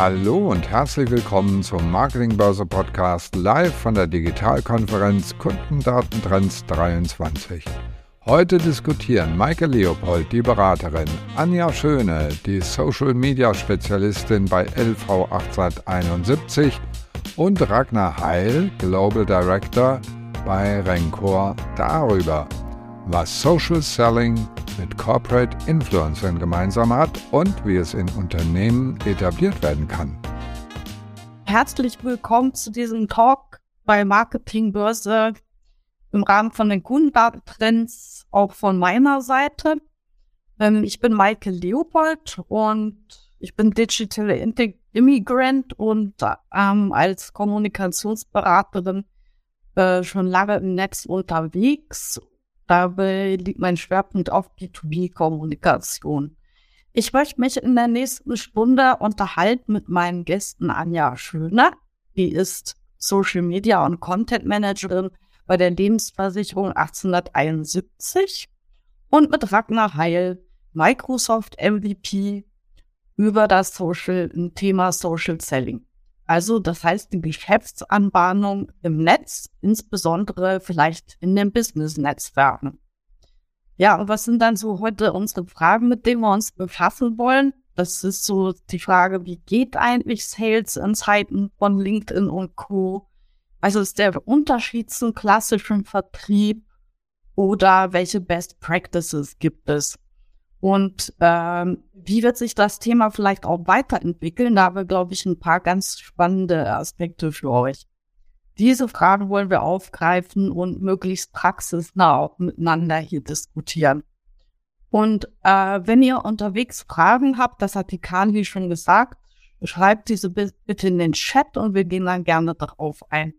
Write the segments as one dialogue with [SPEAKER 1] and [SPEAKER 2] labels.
[SPEAKER 1] Hallo und herzlich willkommen zum Marketingbörse Podcast live von der Digitalkonferenz Kundendatentrends 23. Heute diskutieren Maike Leopold, die Beraterin, Anja Schöne, die Social Media Spezialistin bei LV 1871 und Ragnar Heil, Global Director bei Rencor, darüber, was Social Selling mit Corporate Influencern gemeinsam hat und wie es in Unternehmen etabliert werden kann.
[SPEAKER 2] Herzlich willkommen zu diesem Talk bei Marketingbörse im Rahmen von den Kundendatentrends auch von meiner Seite. Ähm, ich bin Maike Leopold und ich bin Digital Immigrant und ähm, als Kommunikationsberaterin äh, schon lange im Netz unterwegs. Dabei liegt mein Schwerpunkt auf B2B-Kommunikation. Ich möchte mich in der nächsten Stunde unterhalten mit meinen Gästen Anja Schöner. Die ist Social Media und Content Managerin bei der Lebensversicherung 1871 und mit Ragnar Heil, Microsoft MVP über das Social, Thema Social Selling. Also das heißt die Geschäftsanbahnung im Netz, insbesondere vielleicht in den Business-Netzwerken. Ja, und was sind dann so heute unsere Fragen, mit denen wir uns befassen wollen? Das ist so die Frage, wie geht eigentlich Sales in Zeiten von LinkedIn und Co. Also ist der Unterschied zum klassischen Vertrieb oder welche Best Practices gibt es? Und ähm, wie wird sich das Thema vielleicht auch weiterentwickeln? Da haben wir, glaube ich, ein paar ganz spannende Aspekte für euch. Diese Fragen wollen wir aufgreifen und möglichst praxisnah auch miteinander hier diskutieren. Und äh, wenn ihr unterwegs Fragen habt, das hat die Kali schon gesagt, schreibt diese bitte in den Chat und wir gehen dann gerne darauf ein.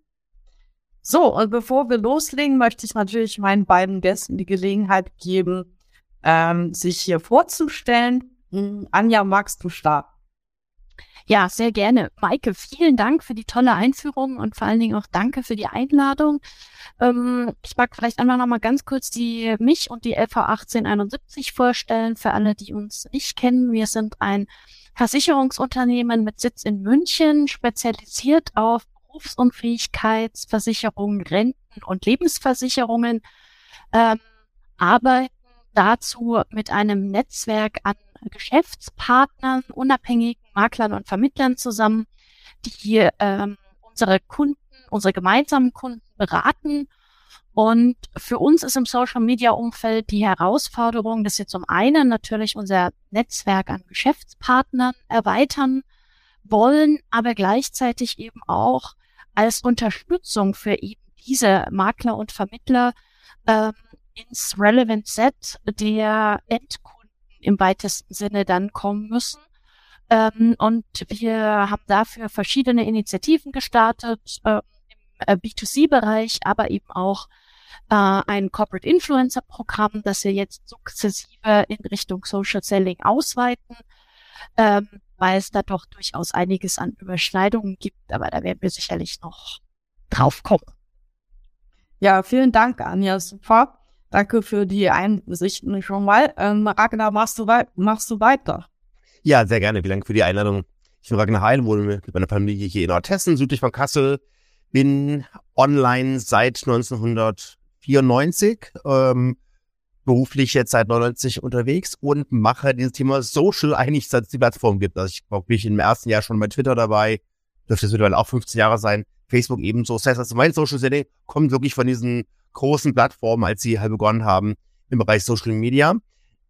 [SPEAKER 2] So, und bevor wir loslegen, möchte ich natürlich meinen beiden Gästen die Gelegenheit geben, ähm, sich hier vorzustellen. Hm, Anja, magst du starten?
[SPEAKER 3] Ja, sehr gerne. Maike, vielen Dank für die tolle Einführung und vor allen Dingen auch danke für die Einladung. Ähm, ich mag vielleicht einfach noch mal ganz kurz die mich und die LV 1871 vorstellen für alle, die uns nicht kennen. Wir sind ein Versicherungsunternehmen mit Sitz in München, spezialisiert auf Berufsunfähigkeitsversicherungen, Renten und Lebensversicherungen, ähm, arbeiten dazu mit einem Netzwerk an Geschäftspartnern, unabhängigen Maklern und Vermittlern zusammen, die ähm, unsere Kunden, unsere gemeinsamen Kunden beraten. Und für uns ist im Social Media Umfeld die Herausforderung, dass wir zum einen natürlich unser Netzwerk an Geschäftspartnern erweitern wollen, aber gleichzeitig eben auch als Unterstützung für eben diese Makler und Vermittler ähm, ins Relevant Set der Endkunden im weitesten Sinne dann kommen müssen. Ähm, und wir haben dafür verschiedene Initiativen gestartet äh, im äh, B2C-Bereich, aber eben auch äh, ein Corporate Influencer Programm, das wir jetzt sukzessive in Richtung Social Selling ausweiten, ähm, weil es da doch durchaus einiges an Überschneidungen gibt, aber da werden wir sicherlich noch drauf kommen.
[SPEAKER 2] Ja, vielen Dank, Anja. Super. Danke für die Einsichten schon mal. Ähm, Ragnar, machst du, machst du weiter?
[SPEAKER 4] Ja, sehr gerne. Vielen Dank für die Einladung. Ich bin Ragnar Heil, wohne mit meiner Familie hier in Nordhessen, südlich von Kassel. Bin online seit 1994, ähm, beruflich jetzt seit 99 unterwegs und mache dieses Thema Social eigentlich seit es die Plattform gibt. Also ich war wirklich im ersten Jahr schon bei Twitter dabei, dürfte es mittlerweile auch 15 Jahre sein, Facebook ebenso. Das heißt, also mein Social Selling kommt wirklich von diesen großen Plattformen, als sie halt begonnen haben im Bereich Social Media.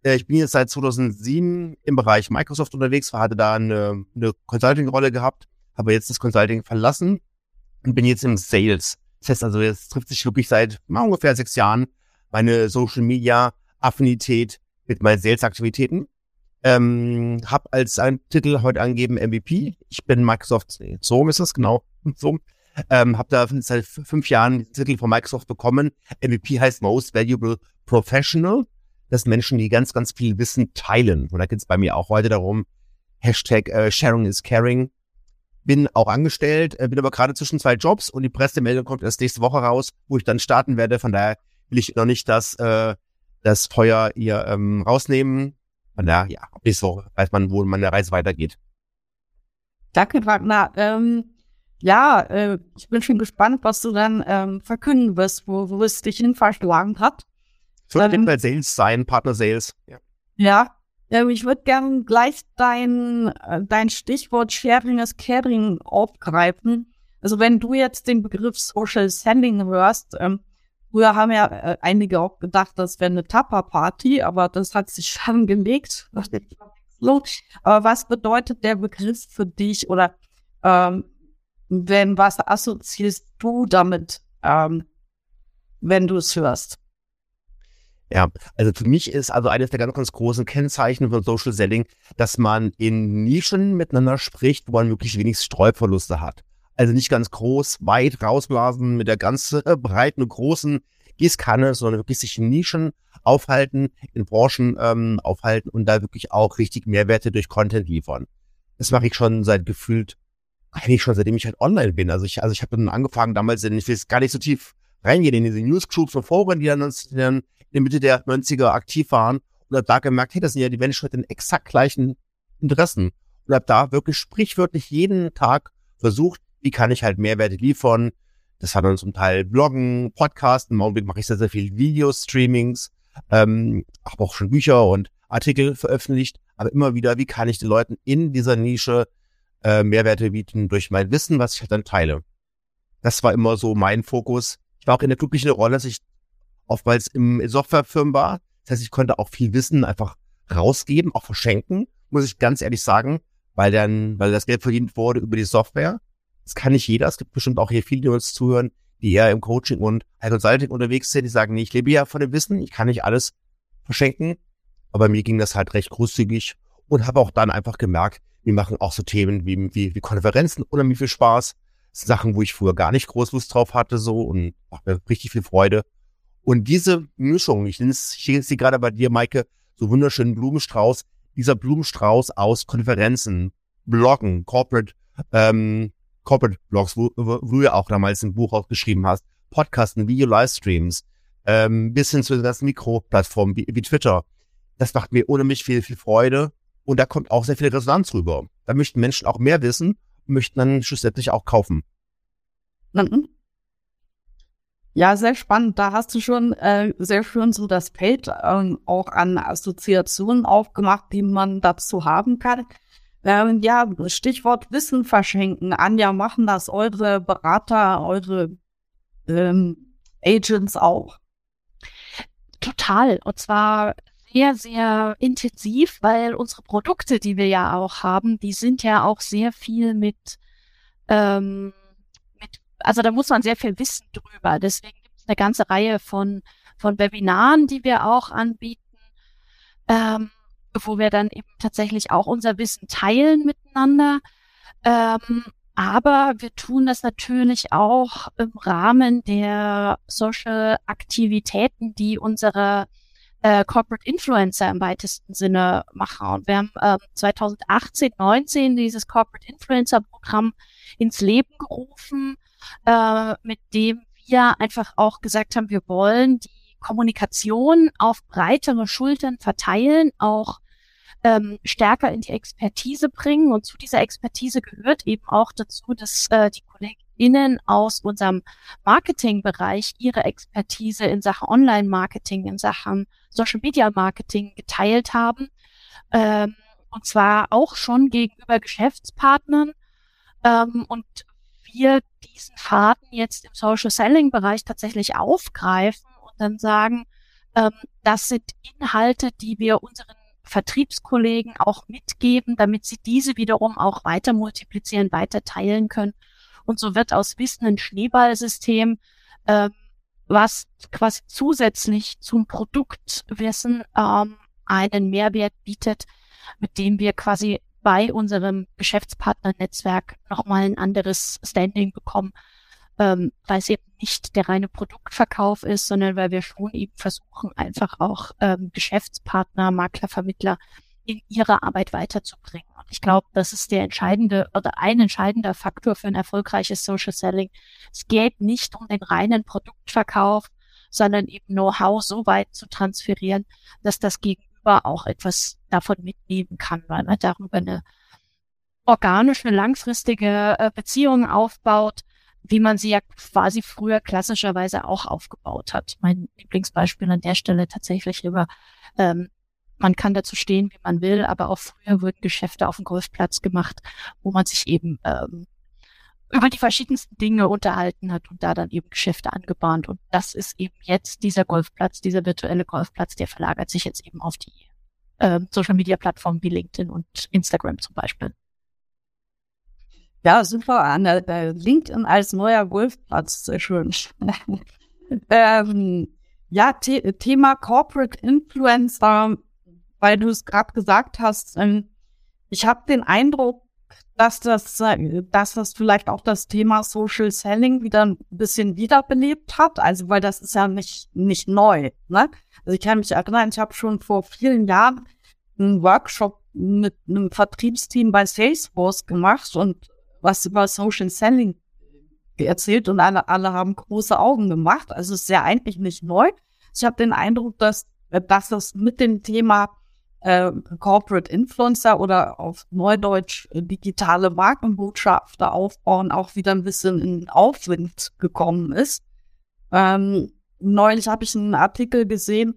[SPEAKER 4] Äh, ich bin jetzt seit 2007 im Bereich Microsoft unterwegs, hatte da eine, eine Consulting-Rolle gehabt, habe jetzt das Consulting verlassen und bin jetzt im Sales. Das heißt also, jetzt trifft sich wirklich seit ungefähr sechs Jahren meine Social Media Affinität mit meinen Sales-Aktivitäten. Ähm, hab als Titel heute angegeben MVP. Ich bin Microsoft, so ist das genau, so ähm, habe da seit fünf Jahren den Titel von Microsoft bekommen. MVP heißt Most Valuable Professional. Das Menschen, die ganz, ganz viel Wissen teilen. Und da geht es bei mir auch heute darum, Hashtag äh, Sharing is Caring. Bin auch angestellt, äh, bin aber gerade zwischen zwei Jobs und die Pressemeldung kommt erst nächste Woche raus, wo ich dann starten werde. Von daher will ich noch nicht das, äh, das Feuer hier ähm, rausnehmen. Von daher, ja, nächste Woche weiß man, wo meine Reise weitergeht.
[SPEAKER 2] Danke, Wagner. Ähm, ja, äh, ich bin schon gespannt, was du dann ähm, verkünden wirst, wo, wo es dich hin verschlagen hat.
[SPEAKER 4] Es wird ähm, Sales sein, Partner Sales.
[SPEAKER 2] Ja. Ja, ähm, ich würde gerne gleich dein, äh, dein Stichwort Sharing is Caring aufgreifen. Also wenn du jetzt den Begriff Social Selling hörst, ähm, früher haben ja äh, einige auch gedacht, das wäre eine Tapper-Party, aber das hat sich schon gelegt. aber was bedeutet der Begriff für dich oder ähm, wenn was assoziierst du damit, ähm, wenn du es hörst?
[SPEAKER 4] Ja, also für mich ist also eines der ganz, ganz großen Kennzeichen von Social Selling, dass man in Nischen miteinander spricht, wo man möglichst wenig Streuverluste hat. Also nicht ganz groß, weit rausblasen mit der ganz äh, breiten und großen Gießkanne, sondern wirklich sich in Nischen aufhalten, in Branchen ähm, aufhalten und da wirklich auch richtig Mehrwerte durch Content liefern. Das mache ich schon seit gefühlt, eigentlich schon seitdem ich halt online bin. Also ich, also ich habe dann angefangen damals, ich will gar nicht so tief reingehen in diese Newsgroups und Foren, die dann, in der Mitte der 90er aktiv waren und habe da gemerkt, hey, das sind ja die Menschen mit den exakt gleichen Interessen. Und habe da wirklich sprichwörtlich jeden Tag versucht, wie kann ich halt Mehrwerte liefern. Das hat dann zum Teil Bloggen, Podcasten, im Augenblick mache ich sehr, sehr viel Videostreamings, ähm, habe auch schon Bücher und Artikel veröffentlicht, aber immer wieder, wie kann ich den Leuten in dieser Nische äh, Mehrwerte bieten durch mein Wissen, was ich halt dann teile. Das war immer so mein Fokus. Ich war auch in der glücklichen Rolle, dass ich oftmals im Softwarefirmen war. Das heißt, ich konnte auch viel Wissen einfach rausgeben, auch verschenken, muss ich ganz ehrlich sagen, weil dann, weil das Geld verdient wurde über die Software. Das kann nicht jeder. Es gibt bestimmt auch hier viele, die uns zuhören, die eher im Coaching und Consulting unterwegs sind, die sagen, nee, ich lebe ja von dem Wissen, ich kann nicht alles verschenken. Aber mir ging das halt recht großzügig und habe auch dann einfach gemerkt, wir machen auch so Themen wie, wie, wie Konferenzen unheimlich viel Spaß. Sachen, wo ich früher gar nicht groß Lust drauf hatte, so und macht mir richtig viel Freude. Und diese Mischung, ich nenne es, ich sehe sie gerade bei dir, Maike, so wunderschönen Blumenstrauß, dieser Blumenstrauß aus Konferenzen, Bloggen, Corporate, ähm, Corporate Blogs, wo, wo du ja auch damals ein Buch auch geschrieben hast, Podcasten, Video-Livestreams, ähm, bis hin zu den ganzen Mikroplattformen wie, wie Twitter. Das macht mir unheimlich viel, viel Freude und da kommt auch sehr viel Resonanz rüber. Da möchten Menschen auch mehr wissen und möchten dann schlussendlich auch kaufen.
[SPEAKER 2] Mhm. Ja, sehr spannend. Da hast du schon äh, sehr schön so das Feld ähm, auch an Assoziationen aufgemacht, die man dazu haben kann. Ähm, ja, Stichwort Wissen verschenken. Anja, machen das eure Berater, eure ähm, Agents auch?
[SPEAKER 3] Total. Und zwar sehr, sehr intensiv, weil unsere Produkte, die wir ja auch haben, die sind ja auch sehr viel mit, ähm, mit also da muss man sehr viel wissen drüber. Deswegen gibt es eine ganze Reihe von, von Webinaren, die wir auch anbieten. Ähm, wo wir dann eben tatsächlich auch unser Wissen teilen miteinander. Ähm, aber wir tun das natürlich auch im Rahmen der Social Aktivitäten, die unsere äh, Corporate Influencer im weitesten Sinne machen. Und wir haben äh, 2018, 19 dieses Corporate Influencer Programm ins Leben gerufen, äh, mit dem wir einfach auch gesagt haben, wir wollen die Kommunikation auf breitere Schultern verteilen, auch ähm, stärker in die Expertise bringen. Und zu dieser Expertise gehört eben auch dazu, dass äh, die KollegInnen aus unserem Marketingbereich ihre Expertise in Sachen Online-Marketing, in Sachen Social-Media-Marketing geteilt haben. Ähm, und zwar auch schon gegenüber Geschäftspartnern. Ähm, und wir diesen Faden jetzt im Social Selling Bereich tatsächlich aufgreifen und dann sagen, ähm, das sind Inhalte, die wir unseren Vertriebskollegen auch mitgeben, damit sie diese wiederum auch weiter multiplizieren, weiter teilen können. Und so wird aus Wissen ein Schneeballsystem, äh, was quasi zusätzlich zum Produktwissen ähm, einen Mehrwert bietet, mit dem wir quasi bei unserem Geschäftspartnernetzwerk nochmal ein anderes Standing bekommen, ähm, weil es eben nicht der reine Produktverkauf ist, sondern weil wir schon eben versuchen, einfach auch ähm, Geschäftspartner, Makler, Vermittler in ihrer Arbeit weiterzubringen. Und ich glaube, das ist der entscheidende oder ein entscheidender Faktor für ein erfolgreiches Social Selling. Es geht nicht um den reinen Produktverkauf, sondern eben Know-how so weit zu transferieren, dass das Gegenüber auch etwas davon mitnehmen kann, weil man darüber eine organische, langfristige äh, Beziehungen aufbaut, wie man sie ja quasi früher klassischerweise auch aufgebaut hat. Mein Lieblingsbeispiel an der Stelle tatsächlich über, ähm, man kann dazu stehen, wie man will, aber auch früher wurden Geschäfte auf dem Golfplatz gemacht, wo man sich eben ähm, über die verschiedensten Dinge unterhalten hat und da dann eben Geschäfte angebahnt. Und das ist eben jetzt dieser Golfplatz, dieser virtuelle Golfplatz, der verlagert sich jetzt eben auf die äh, Social Media Plattformen wie LinkedIn und Instagram zum Beispiel.
[SPEAKER 2] Ja, super, Anna. LinkedIn als neuer Golfplatz, sehr schön. ähm, ja, The Thema Corporate Influencer, weil du es gerade gesagt hast, ähm, ich habe den Eindruck, dass das, dass das vielleicht auch das Thema Social Selling wieder ein bisschen wiederbelebt hat. Also, weil das ist ja nicht, nicht neu. Ne? Also ich kann mich erinnern, ich habe schon vor vielen Jahren einen Workshop mit einem Vertriebsteam bei Salesforce gemacht und was über Social Selling erzählt und alle, alle haben große Augen gemacht. Also es ist ja eigentlich nicht neu. Ich habe den Eindruck, dass, dass das mit dem Thema äh, Corporate Influencer oder auf Neudeutsch äh, digitale Markenbotschafter aufbauen auch wieder ein bisschen in Aufwind gekommen ist. Ähm, neulich habe ich einen Artikel gesehen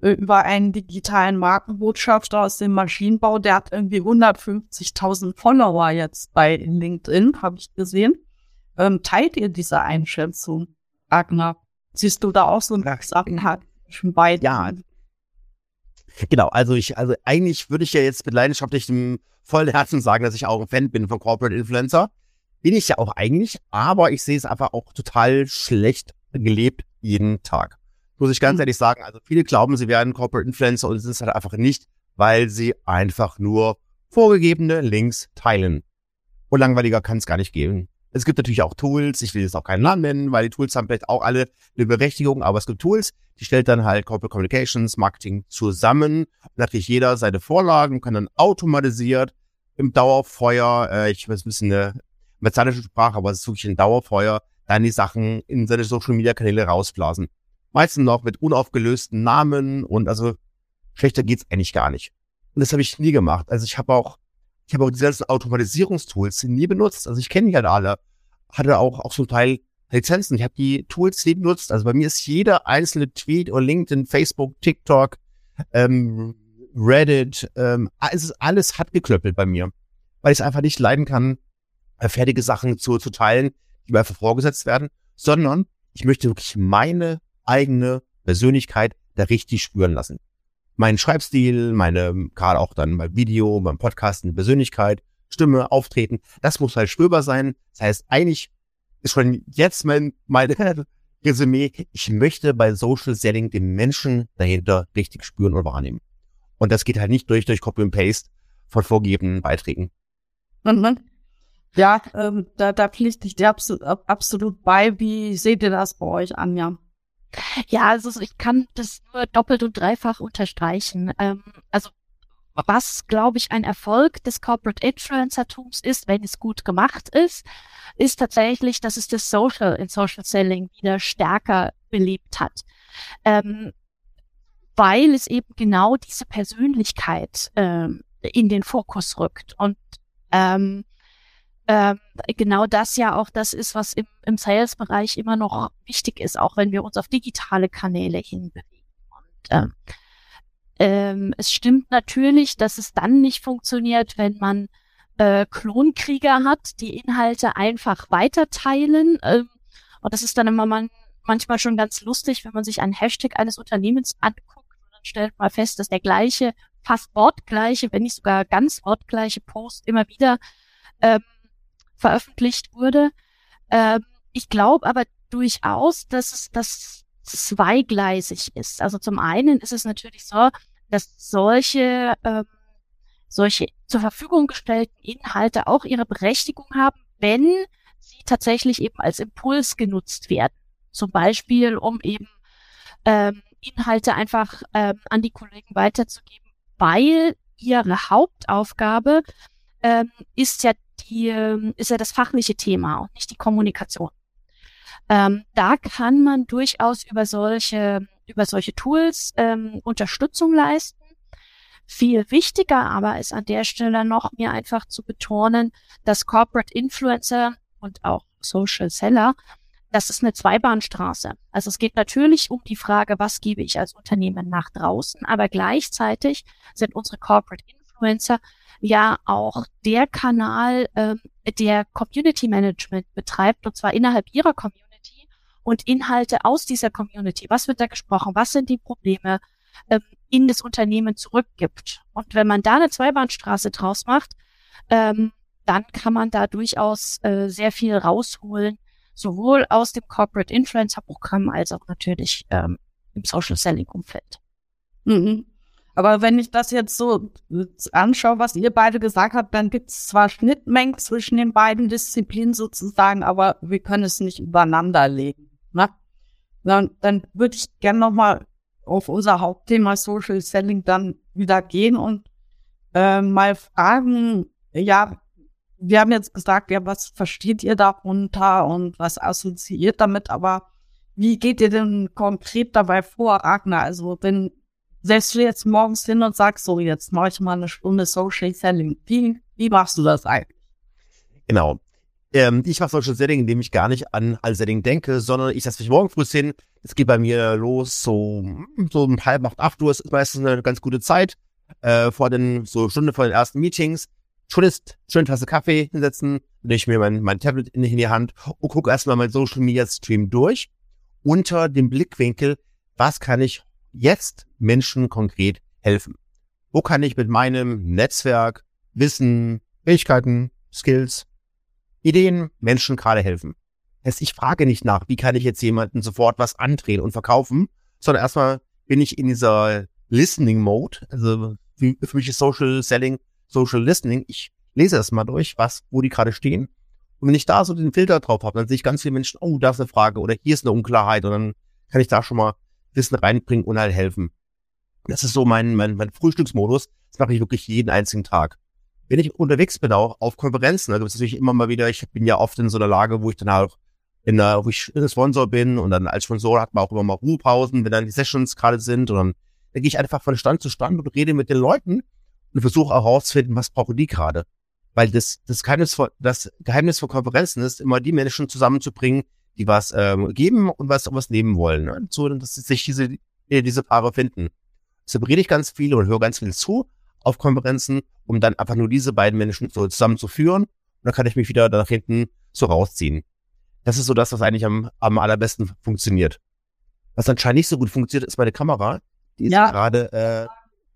[SPEAKER 2] äh, über einen digitalen Markenbotschafter aus dem Maschinenbau, der hat irgendwie 150.000 Follower jetzt bei LinkedIn, habe ich gesehen. Ähm, teilt ihr diese Einschätzung, Agner? Siehst du da auch so eine Sachen hat schon beide?
[SPEAKER 4] Ja, Genau, also ich, also eigentlich würde ich ja jetzt mit leidenschaftlichem vollen Herzen sagen, dass ich auch ein Fan bin von Corporate Influencer. Bin ich ja auch eigentlich, aber ich sehe es einfach auch total schlecht gelebt jeden Tag. Muss ich ganz mhm. ehrlich sagen, also viele glauben, sie wären Corporate Influencer und sind es halt einfach nicht, weil sie einfach nur vorgegebene Links teilen. Und langweiliger kann es gar nicht geben. Es gibt natürlich auch Tools, ich will jetzt auch keinen Namen nennen, weil die Tools haben vielleicht auch alle eine Berechtigung, aber es gibt Tools, die stellt dann halt Corporate Communications, Marketing zusammen. Natürlich jeder seine Vorlagen, kann dann automatisiert im Dauerfeuer, äh, ich weiß ein bisschen eine martialische Sprache, aber es ist wirklich ein Dauerfeuer, dann die Sachen in seine Social Media Kanäle rausblasen. Meistens noch mit unaufgelösten Namen und also schlechter geht's eigentlich gar nicht. Und das habe ich nie gemacht. Also ich habe auch ich habe auch diese ganzen Automatisierungstools nie benutzt. Also ich kenne die halt alle. Hatte auch, auch zum Teil Lizenzen. Ich habe die Tools nie benutzt. Also bei mir ist jeder einzelne Tweet oder LinkedIn, Facebook, TikTok, ähm, Reddit, ähm, es alles hat geklöppelt bei mir. Weil ich es einfach nicht leiden kann, äh, fertige Sachen zu, zu teilen, die mir einfach vorgesetzt werden, sondern ich möchte wirklich meine eigene Persönlichkeit da richtig spüren lassen meinen Schreibstil, meine, gerade auch dann beim Video, beim Podcasten, Persönlichkeit, Stimme, Auftreten, das muss halt spürbar sein. Das heißt, eigentlich ist schon jetzt mein, mein Resümee, ich möchte bei Social Selling den Menschen dahinter richtig spüren und wahrnehmen. Und das geht halt nicht durch, durch Copy und Paste von vorgegebenen Beiträgen.
[SPEAKER 2] Ja, ähm, da, da pflichte ich dir absolut, absolut bei. Wie seht ihr das bei euch, Anja?
[SPEAKER 3] Ja, also ich kann das nur doppelt und dreifach unterstreichen. Ähm, also was, glaube ich, ein Erfolg des Corporate Influencer-Tums ist, wenn es gut gemacht ist, ist tatsächlich, dass es das Social in Social Selling wieder stärker belebt hat. Ähm, weil es eben genau diese Persönlichkeit ähm, in den Fokus rückt. Und ähm, ähm, genau das ja auch das ist, was im, im Sales-Bereich immer noch wichtig ist, auch wenn wir uns auf digitale Kanäle hinbewegen. Und ähm, ähm, es stimmt natürlich, dass es dann nicht funktioniert, wenn man äh, Klonkrieger hat, die Inhalte einfach weiterteilen. Ähm, und das ist dann immer man, manchmal schon ganz lustig, wenn man sich einen Hashtag eines Unternehmens anguckt und dann stellt man fest, dass der gleiche, fast wortgleiche, wenn nicht sogar ganz wortgleiche Post immer wieder ähm, veröffentlicht wurde. Ähm, ich glaube aber durchaus, dass es das zweigleisig ist. Also zum einen ist es natürlich so, dass solche ähm, solche zur Verfügung gestellten Inhalte auch ihre Berechtigung haben, wenn sie tatsächlich eben als Impuls genutzt werden. Zum Beispiel, um eben ähm, Inhalte einfach ähm, an die Kollegen weiterzugeben, weil ihre Hauptaufgabe ähm, ist ja die, ähm, ist ja das fachliche Thema und nicht die Kommunikation. Ähm, da kann man durchaus über solche, über solche Tools ähm, Unterstützung leisten. Viel wichtiger aber ist an der Stelle noch, mir einfach zu betonen, dass Corporate Influencer und auch Social Seller, das ist eine Zweibahnstraße. Also es geht natürlich um die Frage, was gebe ich als Unternehmen nach draußen, aber gleichzeitig sind unsere Corporate Influencer ja auch der Kanal, ähm, der Community Management betreibt, und zwar innerhalb ihrer Community und Inhalte aus dieser Community. Was wird da gesprochen? Was sind die Probleme? Ähm, in das Unternehmen zurückgibt. Und wenn man da eine Zweibahnstraße draus macht, ähm, dann kann man da durchaus äh, sehr viel rausholen, sowohl aus dem Corporate Influencer Programm als auch natürlich ähm, im Social Selling Umfeld.
[SPEAKER 2] Mhm. Aber wenn ich das jetzt so anschaue, was ihr beide gesagt habt, dann gibt es zwar Schnittmengen zwischen den beiden Disziplinen sozusagen, aber wir können es nicht übereinander legen. Ne? Dann, dann würde ich gerne nochmal auf unser Hauptthema Social Selling dann wieder gehen und äh, mal fragen, ja, wir haben jetzt gesagt, ja, was versteht ihr darunter und was assoziiert damit, aber wie geht ihr denn konkret dabei vor, Ragnar? Also wenn setzt du jetzt morgens hin und sagst, so jetzt mache ich mal eine Stunde Social Selling. Wie, wie machst du das eigentlich?
[SPEAKER 4] Genau. Ähm, ich mache Social Selling, indem ich gar nicht an als Selling denke, sondern ich setze mich morgen früh hin, es geht bei mir los, so, so um halb acht, acht Uhr ist meistens eine ganz gute Zeit. Äh, vor den, so Stunde vor den ersten Meetings. Schon ist, schöne Tasse Kaffee hinsetzen, lege ich mir mein, mein Tablet in, in die Hand und gucke erstmal mein Social Media Stream durch. Unter dem Blickwinkel, was kann ich jetzt Menschen konkret helfen? Wo kann ich mit meinem Netzwerk, Wissen, Fähigkeiten, Skills, Ideen Menschen gerade helfen? heißt, ich frage nicht nach, wie kann ich jetzt jemanden sofort was andrehen und verkaufen, sondern erstmal bin ich in dieser Listening Mode. Also für mich ist Social Selling, Social Listening. Ich lese erst mal durch, was, wo die gerade stehen. Und wenn ich da so den Filter drauf habe, dann sehe ich ganz viele Menschen, oh, da ist eine Frage oder hier ist eine Unklarheit und dann kann ich da schon mal Wissen reinbringen und halt helfen. Das ist so mein, mein, mein Frühstücksmodus. Das mache ich wirklich jeden einzigen Tag. Wenn ich unterwegs bin, auch auf Konferenzen, da gibt es natürlich immer mal wieder, ich bin ja oft in so einer Lage, wo ich dann halt in der, wo ich Sponsor bin und dann als Sponsor hat man auch immer mal Ruhepausen, wenn dann die Sessions gerade sind und dann, dann gehe ich einfach von Stand zu Stand und rede mit den Leuten und versuche herauszufinden, was brauchen die gerade. Weil das, das Geheimnis von, das Geheimnis von Konferenzen ist, immer die Menschen zusammenzubringen, die was ähm, geben und was, was nehmen wollen. Ne? So, dass sich diese, diese Paare finden. Deshalb rede ich ganz viel und höre ganz viel zu auf Konferenzen, um dann einfach nur diese beiden Menschen so zusammenzuführen. Und dann kann ich mich wieder nach hinten so rausziehen. Das ist so das, was eigentlich am, am allerbesten funktioniert. Was anscheinend nicht so gut funktioniert, ist meine Kamera. Die ist ja. gerade,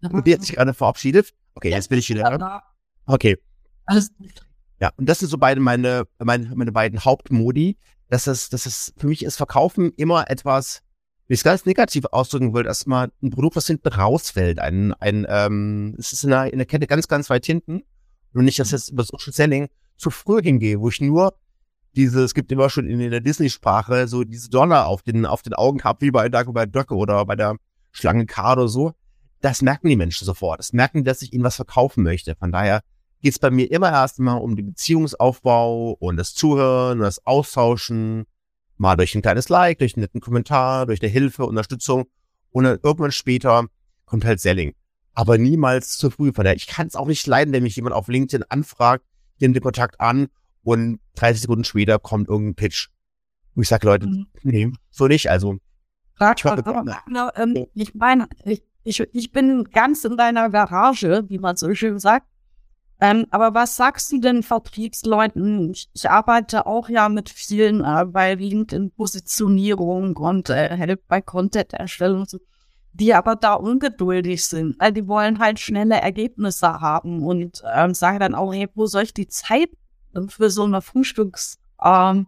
[SPEAKER 4] äh, die hat sich gerade verabschiedet. Okay, jetzt bin ich wieder. Okay. Alles gut. Ja, und das sind so beide meine, meine, meine beiden Hauptmodi. Das ist, das ist, für mich ist Verkaufen immer etwas, wie ich es ganz negativ ausdrücken will, erstmal ein Produkt, was hinten rausfällt. Ein, ein, ähm, es ist in der, in der Kette ganz, ganz weit hinten. Und nicht, dass ich jetzt über Social Selling zu früh hingehe, wo ich nur diese, es gibt immer schon in, der Disney-Sprache so diese Donner auf den, auf den Augen gehabt, wie bei Dagobert Duck oder bei der Schlange K oder so. Das merken die Menschen sofort. Das merken, dass ich ihnen was verkaufen möchte. Von daher geht es bei mir immer erstmal um den Beziehungsaufbau und das Zuhören und das Austauschen. Mal durch ein kleines Like, durch einen netten Kommentar, durch eine Hilfe, Unterstützung. Und dann irgendwann später kommt halt Selling. Aber niemals zu früh. Von daher, ich kann es auch nicht leiden, wenn mich jemand auf LinkedIn anfragt, nehme den Kontakt an und 30 Sekunden später kommt irgendein Pitch. Und ich sage, Leute, mhm. nee, so nicht. Also
[SPEAKER 2] ich, na, ähm, ich meine, ich, ich, ich bin ganz in deiner Garage, wie man so schön sagt. Ähm, aber was sagst du denn Vertriebsleuten? Ich, ich arbeite auch ja mit vielen äh, bei LinkedIn-Positionierung und äh, Help bei Content-Erstellung, so, die aber da ungeduldig sind. Also die wollen halt schnelle Ergebnisse haben und ähm, sagen dann auch, hey, wo soll ich die Zeit für so eine Frühstücks ähm,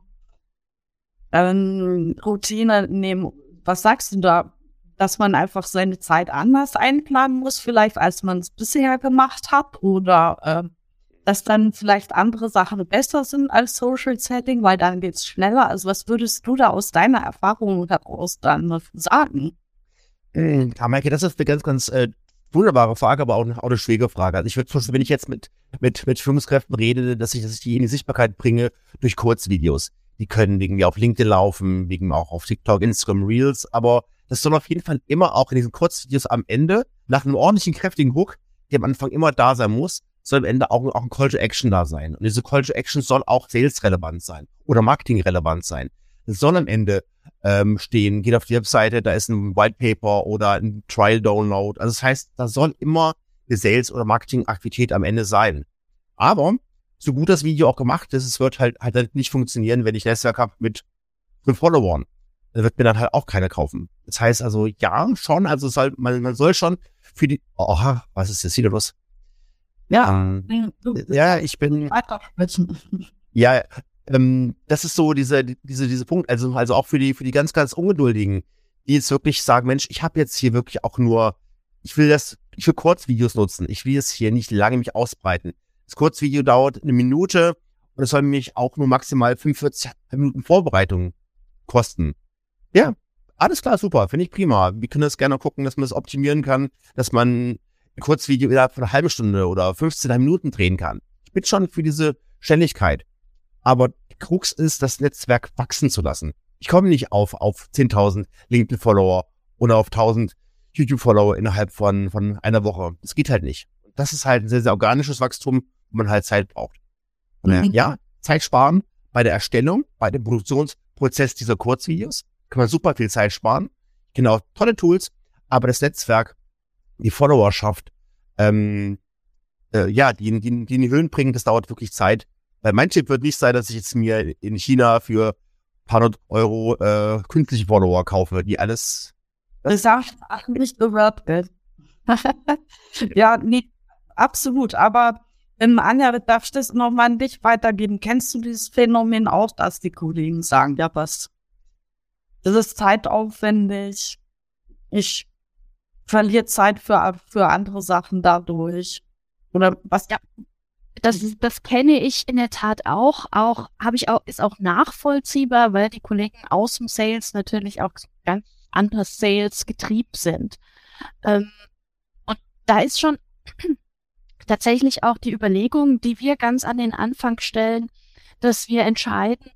[SPEAKER 2] ähm, Routine nehmen. Was sagst du da? Dass man einfach seine Zeit anders einplanen muss, vielleicht als man es bisher gemacht hat, oder äh, dass dann vielleicht andere Sachen besser sind als Social Setting, weil dann geht's schneller. Also was würdest du da aus deiner Erfahrung heraus dann sagen?
[SPEAKER 4] Ja, Maike, das ist eine ganz, ganz äh, wunderbare Frage, aber auch eine, auch eine schwierige Frage. Also ich würde, wenn ich jetzt mit, mit, mit Führungskräften rede, dass ich, dass ich die in die Sichtbarkeit bringe durch Kurzvideos. Die können irgendwie auf LinkedIn laufen, wegen auch auf TikTok, Instagram, Reels, aber das soll auf jeden Fall immer auch in diesen Kurzvideos am Ende, nach einem ordentlichen, kräftigen Hook, die am Anfang immer da sein muss, soll am Ende auch, auch ein Call to Action da sein. Und diese Call to Action soll auch sales-relevant sein oder Marketing-relevant sein. Es soll am Ende ähm, stehen, geht auf die Webseite, da ist ein White Paper oder ein Trial Download. Also das heißt, da soll immer eine Sales- oder Marketing-Aktivität am Ende sein. Aber so gut das Video auch gemacht ist, es wird halt halt nicht funktionieren, wenn ich Netzwerk habe mit fünf Followern. Wird mir dann halt auch keiner kaufen. Das heißt also, ja, schon, also soll, man, man soll schon für die, oh, was ist jetzt wieder los?
[SPEAKER 2] Ja,
[SPEAKER 4] ähm, ja, ich bin, ja, ähm, das ist so diese, diese, diese Punkt, also, also auch für die, für die ganz, ganz Ungeduldigen, die jetzt wirklich sagen, Mensch, ich habe jetzt hier wirklich auch nur, ich will das, ich will Kurzvideos nutzen, ich will es hier nicht lange mich ausbreiten. Das Kurzvideo dauert eine Minute und es soll mich auch nur maximal 45 Minuten Vorbereitung kosten. Ja, alles klar, super, finde ich prima. Wir können das gerne gucken, dass man das optimieren kann, dass man ein Kurzvideo innerhalb von einer halben Stunde oder 15 Minuten drehen kann. Ich bin schon für diese Schnelligkeit. Aber die Krux ist, das Netzwerk wachsen zu lassen. Ich komme nicht auf, auf 10.000 LinkedIn-Follower oder auf 1.000 YouTube-Follower innerhalb von, von einer Woche. Das geht halt nicht. Das ist halt ein sehr, sehr organisches Wachstum, wo man halt Zeit braucht. Mhm. Ja, Zeit sparen bei der Erstellung, bei dem Produktionsprozess dieser Kurzvideos. Kann man super viel Zeit sparen. Genau, tolle Tools. Aber das Netzwerk, die Followerschaft, ähm, äh, ja, die, die, die in die Höhen bringen, das dauert wirklich Zeit. Weil mein Tipp wird nicht sein, dass ich jetzt mir in China für ein paar hundert Euro äh, künstliche Follower kaufe, die alles.
[SPEAKER 2] Das sagt nicht gehört ja, nee, absolut. Aber ähm, Anja, darf ich das nochmal an dich weitergeben? Kennst du dieses Phänomen auch, dass die Kollegen sagen, ja, was? Das ist zeitaufwendig. Ich verliere Zeit für, für andere Sachen dadurch. Oder was?
[SPEAKER 3] Ja, das, das kenne ich in der Tat auch. Auch habe ich auch, ist auch nachvollziehbar, weil die Kollegen aus dem Sales natürlich auch ganz anders Sales getrieben sind. Ähm, und da ist schon tatsächlich auch die Überlegung, die wir ganz an den Anfang stellen, dass wir entscheiden,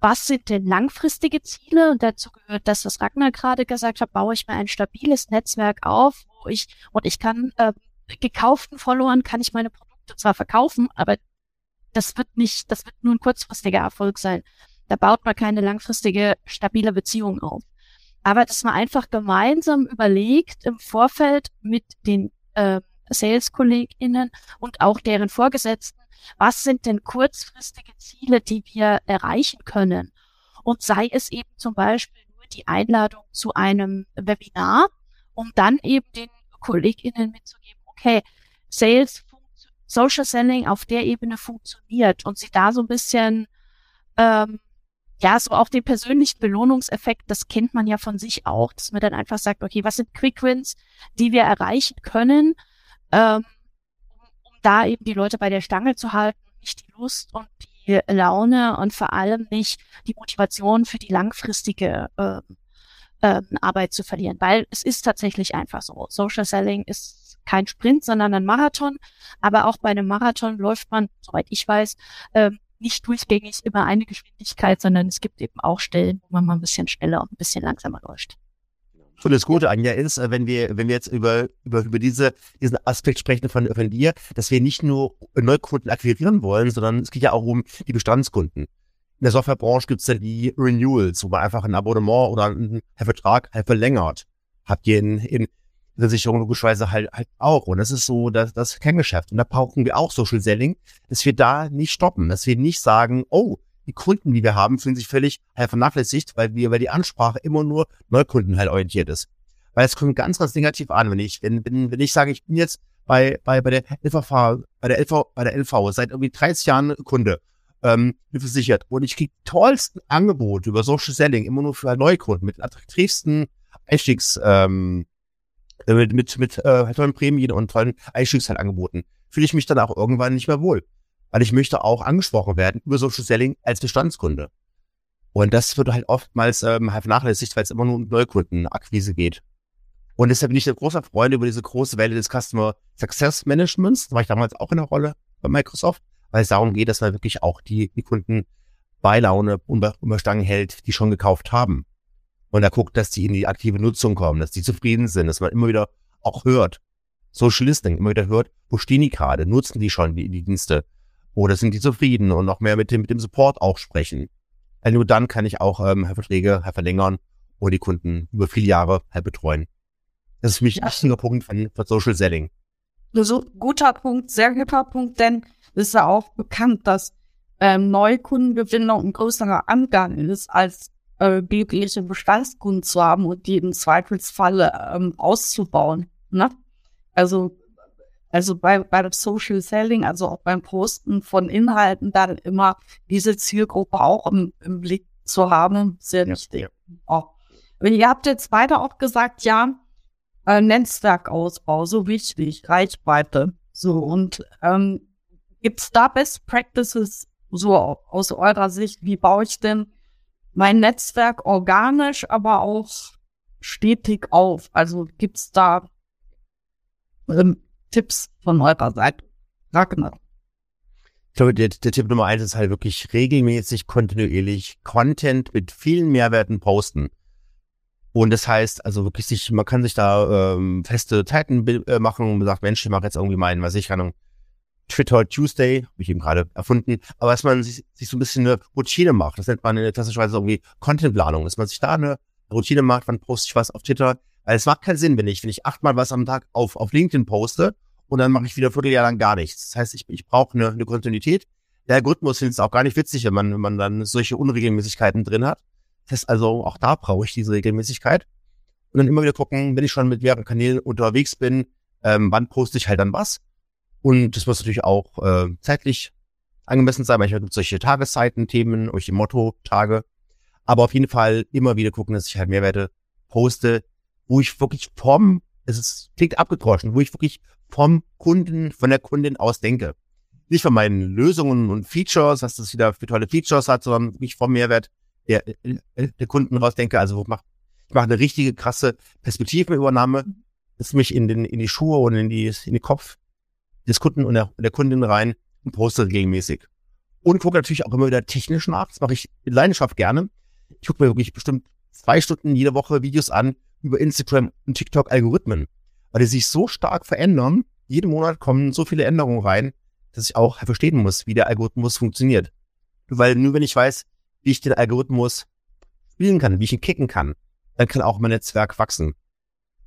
[SPEAKER 3] was sind denn langfristige Ziele? Und dazu gehört das, was Ragnar gerade gesagt hat, baue ich mir ein stabiles Netzwerk auf, wo ich, und ich kann äh, gekauften Followern kann ich meine Produkte zwar verkaufen, aber das wird nicht, das wird nur ein kurzfristiger Erfolg sein. Da baut man keine langfristige, stabile Beziehung auf. Aber dass man einfach gemeinsam überlegt im Vorfeld mit den äh, Sales-KollegInnen und auch deren Vorgesetzten, was sind denn kurzfristige Ziele, die wir erreichen können? Und sei es eben zum Beispiel nur die Einladung zu einem Webinar, um dann eben den KollegInnen mitzugeben, okay, Sales Social Selling auf der Ebene funktioniert und sie da so ein bisschen, ähm, ja, so auch den persönlichen Belohnungseffekt, das kennt man ja von sich auch, dass man dann einfach sagt, okay, was sind Quick Wins, die wir erreichen können, ähm, um, um da eben die Leute bei der Stange zu halten, nicht die Lust und die Laune und vor allem nicht die Motivation für die langfristige ähm, ähm, Arbeit zu verlieren, weil es ist tatsächlich einfach so. Social Selling ist kein Sprint, sondern ein Marathon. Aber auch bei einem Marathon läuft man, soweit ich weiß, äh, nicht durchgängig immer eine Geschwindigkeit, sondern es gibt eben auch Stellen, wo man mal ein bisschen schneller und ein bisschen langsamer läuft.
[SPEAKER 4] Und das Gute, Anja, ist, äh, wenn wir, wenn wir jetzt über, über, über diese, diesen Aspekt sprechen von, von dir, dass wir nicht nur Neukunden akquirieren wollen, sondern es geht ja auch um die Bestandskunden. In der Softwarebranche gibt es ja die Renewals, wo man einfach ein Abonnement oder einen Vertrag halt verlängert. Habt ihr in, in Versicherung logischerweise halt, halt auch. Und das ist so das, das Kerngeschäft. Und da brauchen wir auch Social Selling, dass wir da nicht stoppen, dass wir nicht sagen, oh, die Kunden, die wir haben, fühlen sich völlig halt vernachlässigt, weil wir, weil die Ansprache immer nur Neukunden halt orientiert ist. Weil es kommt ganz, ganz negativ an, wenn ich, wenn, wenn, wenn ich sage, ich bin jetzt bei, bei, bei der LVV, bei der LV, bei der LV seit irgendwie 30 Jahren Kunde, ähm, versichert und ich kriege tollsten Angebote über Social Selling immer nur für Neukunden mit attraktivsten Einstiegs, ähm, äh, mit, mit, mit äh, tollen Prämien und tollen Einstiegszeitangeboten, fühle ich mich dann auch irgendwann nicht mehr wohl. Weil ich möchte auch angesprochen werden über Social Selling als Bestandskunde. Und das wird halt oftmals ähm, halt vernachlässigt, weil es immer nur um Neukundenakquise geht. Und deshalb bin ich ein großer Freund über diese große Welle des Customer Success Managements. Da war ich damals auch in der Rolle bei Microsoft, weil es darum geht, dass man wirklich auch die, die Kunden bei Laune und bei Stangen hält, die schon gekauft haben und er guckt, dass die in die aktive Nutzung kommen, dass die zufrieden sind, dass man immer wieder auch hört. Social Listening immer wieder hört, wo stehen die gerade? Nutzen die schon die, die Dienste? Oder sind die zufrieden und noch mehr mit dem, mit dem Support auch sprechen? Also nur dann kann ich auch ähm, Verträge verlängern und die Kunden über viele Jahre halt betreuen. Das ist für mich ein wichtiger Punkt von, von Social Selling.
[SPEAKER 2] So guter Punkt, sehr guter Punkt, denn es ist ja auch bekannt, dass ähm, Neukundengewinnung ein größerer Angang ist, als äh, biblische Bestandskunden zu haben und die im Zweifelsfalle ähm, auszubauen. Ne? Also, also bei, bei dem Social Selling, also auch beim Posten von Inhalten, dann immer diese Zielgruppe auch im, im Blick zu haben, sehr ja, wichtig. Ja. Auch. Ihr habt jetzt beide auch gesagt, ja, äh, Netzwerkausbau, so wichtig, Reichweite. So, und ähm, gibt da Best Practices so aus eurer Sicht? Wie baue ich denn mein Netzwerk organisch, aber auch stetig auf? Also gibt's da ähm, Tipps von eurer Seite? Ragnar.
[SPEAKER 4] Ich glaube, der, der Tipp Nummer eins ist halt wirklich regelmäßig, kontinuierlich Content mit vielen Mehrwerten posten. Und das heißt, also wirklich sich, man kann sich da ähm, feste Zeiten äh, machen und sagt, Mensch, ich mache jetzt irgendwie meinen, was ich kann, Twitter Tuesday, habe ich eben gerade erfunden, aber dass man sich, sich so ein bisschen eine Routine macht. Das nennt man in der klassischerweise irgendwie Contentplanung, dass man sich da eine Routine macht, wann poste ich was auf Twitter. Weil es macht keinen Sinn, wenn ich, wenn ich achtmal was am Tag auf, auf LinkedIn poste und dann mache ich wieder ein Vierteljahr lang gar nichts. Das heißt, ich, ich brauche eine, eine Kontinuität. Der Algorithmus findet es auch gar nicht witzig, wenn man, wenn man dann solche Unregelmäßigkeiten drin hat. Das heißt also, auch da brauche ich diese Regelmäßigkeit. Und dann immer wieder gucken, wenn ich schon mit mehreren Kanälen unterwegs bin, ähm, wann poste ich halt dann was. Und das muss natürlich auch äh, zeitlich angemessen sein. Manchmal gibt es solche Tageszeiten, Themen, solche Motto-Tage. Aber auf jeden Fall immer wieder gucken, dass ich halt Mehrwerte poste, wo ich wirklich vom, es ist, klingt abgedroschen, wo ich wirklich vom Kunden, von der Kundin aus denke. Nicht von meinen Lösungen und Features, was das wieder für tolle Features hat, sondern wirklich vom Mehrwert der, äh, der Kunden raus denke. Also wo ich mache mach eine richtige krasse Perspektivenübernahme, dass mich in, den, in die Schuhe und in, die, in den Kopf des Kunden und der, der Kundin rein und poste regelmäßig. Und gucke natürlich auch immer wieder technisch nach. Das mache ich in Leidenschaft gerne. Ich gucke mir wirklich bestimmt zwei Stunden jede Woche Videos an über Instagram und TikTok Algorithmen, weil die sich so stark verändern. Jeden Monat kommen so viele Änderungen rein, dass ich auch verstehen muss, wie der Algorithmus funktioniert. Weil nur wenn ich weiß, wie ich den Algorithmus spielen kann, wie ich ihn kicken kann, dann kann auch mein Netzwerk wachsen.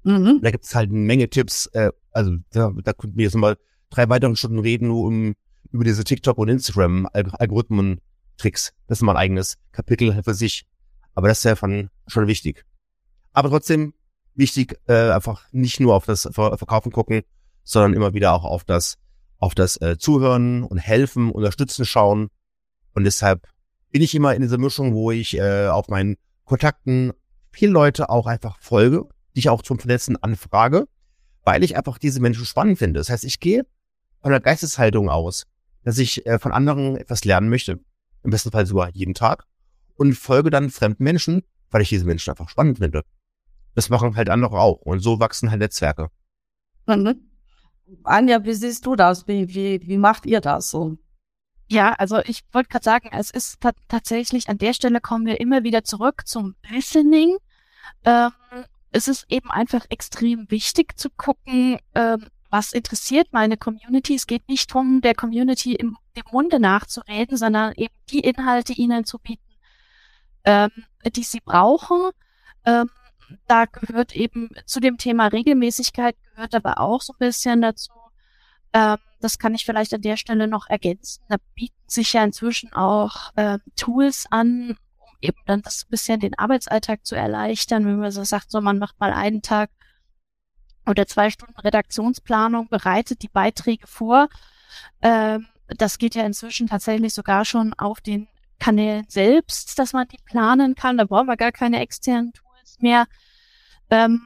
[SPEAKER 4] Mhm. Da gibt es halt eine Menge Tipps. Äh, also da, da könnten wir jetzt mal drei weiteren Stunden reden, nur um über diese TikTok und Instagram Algorithmen Tricks. Das ist mal ein eigenes Kapitel für sich. Aber das ist ja von, schon wichtig. Aber trotzdem wichtig, äh, einfach nicht nur auf das Ver Verkaufen gucken, sondern immer wieder auch auf das, auf das äh, Zuhören und helfen, unterstützen schauen. Und deshalb bin ich immer in dieser Mischung, wo ich äh, auf meinen Kontakten viele Leute auch einfach folge, die ich auch zum Vernetzen anfrage, weil ich einfach diese Menschen spannend finde. Das heißt, ich gehe von der Geisteshaltung aus, dass ich äh, von anderen etwas lernen möchte. Im besten Fall sogar jeden Tag. Und folge dann fremden Menschen, weil ich diese Menschen einfach spannend finde. Das machen halt andere auch. Und so wachsen halt Netzwerke.
[SPEAKER 2] Mhm. Anja, wie siehst du das? Wie, wie, wie macht ihr das so?
[SPEAKER 3] Ja, also ich wollte gerade sagen, es ist tatsächlich an der Stelle kommen wir immer wieder zurück zum Listening. Ähm, es ist eben einfach extrem wichtig zu gucken, ähm, was interessiert meine Community. Es geht nicht darum, der Community im, im Munde nachzureden, sondern eben die Inhalte ihnen zu bieten, ähm, die sie brauchen. Ähm, da gehört eben zu dem Thema Regelmäßigkeit gehört aber auch so ein bisschen dazu. Ähm, das kann ich vielleicht an der Stelle noch ergänzen. Da bieten sich ja inzwischen auch ähm, Tools an, um eben dann das bisschen den Arbeitsalltag zu erleichtern, wenn man so sagt, so man macht mal einen Tag oder zwei Stunden Redaktionsplanung, bereitet die Beiträge vor. Ähm, das geht ja inzwischen tatsächlich sogar schon auf den Kanälen selbst, dass man die planen kann. Da brauchen wir gar keine externen Tools mehr. Ähm,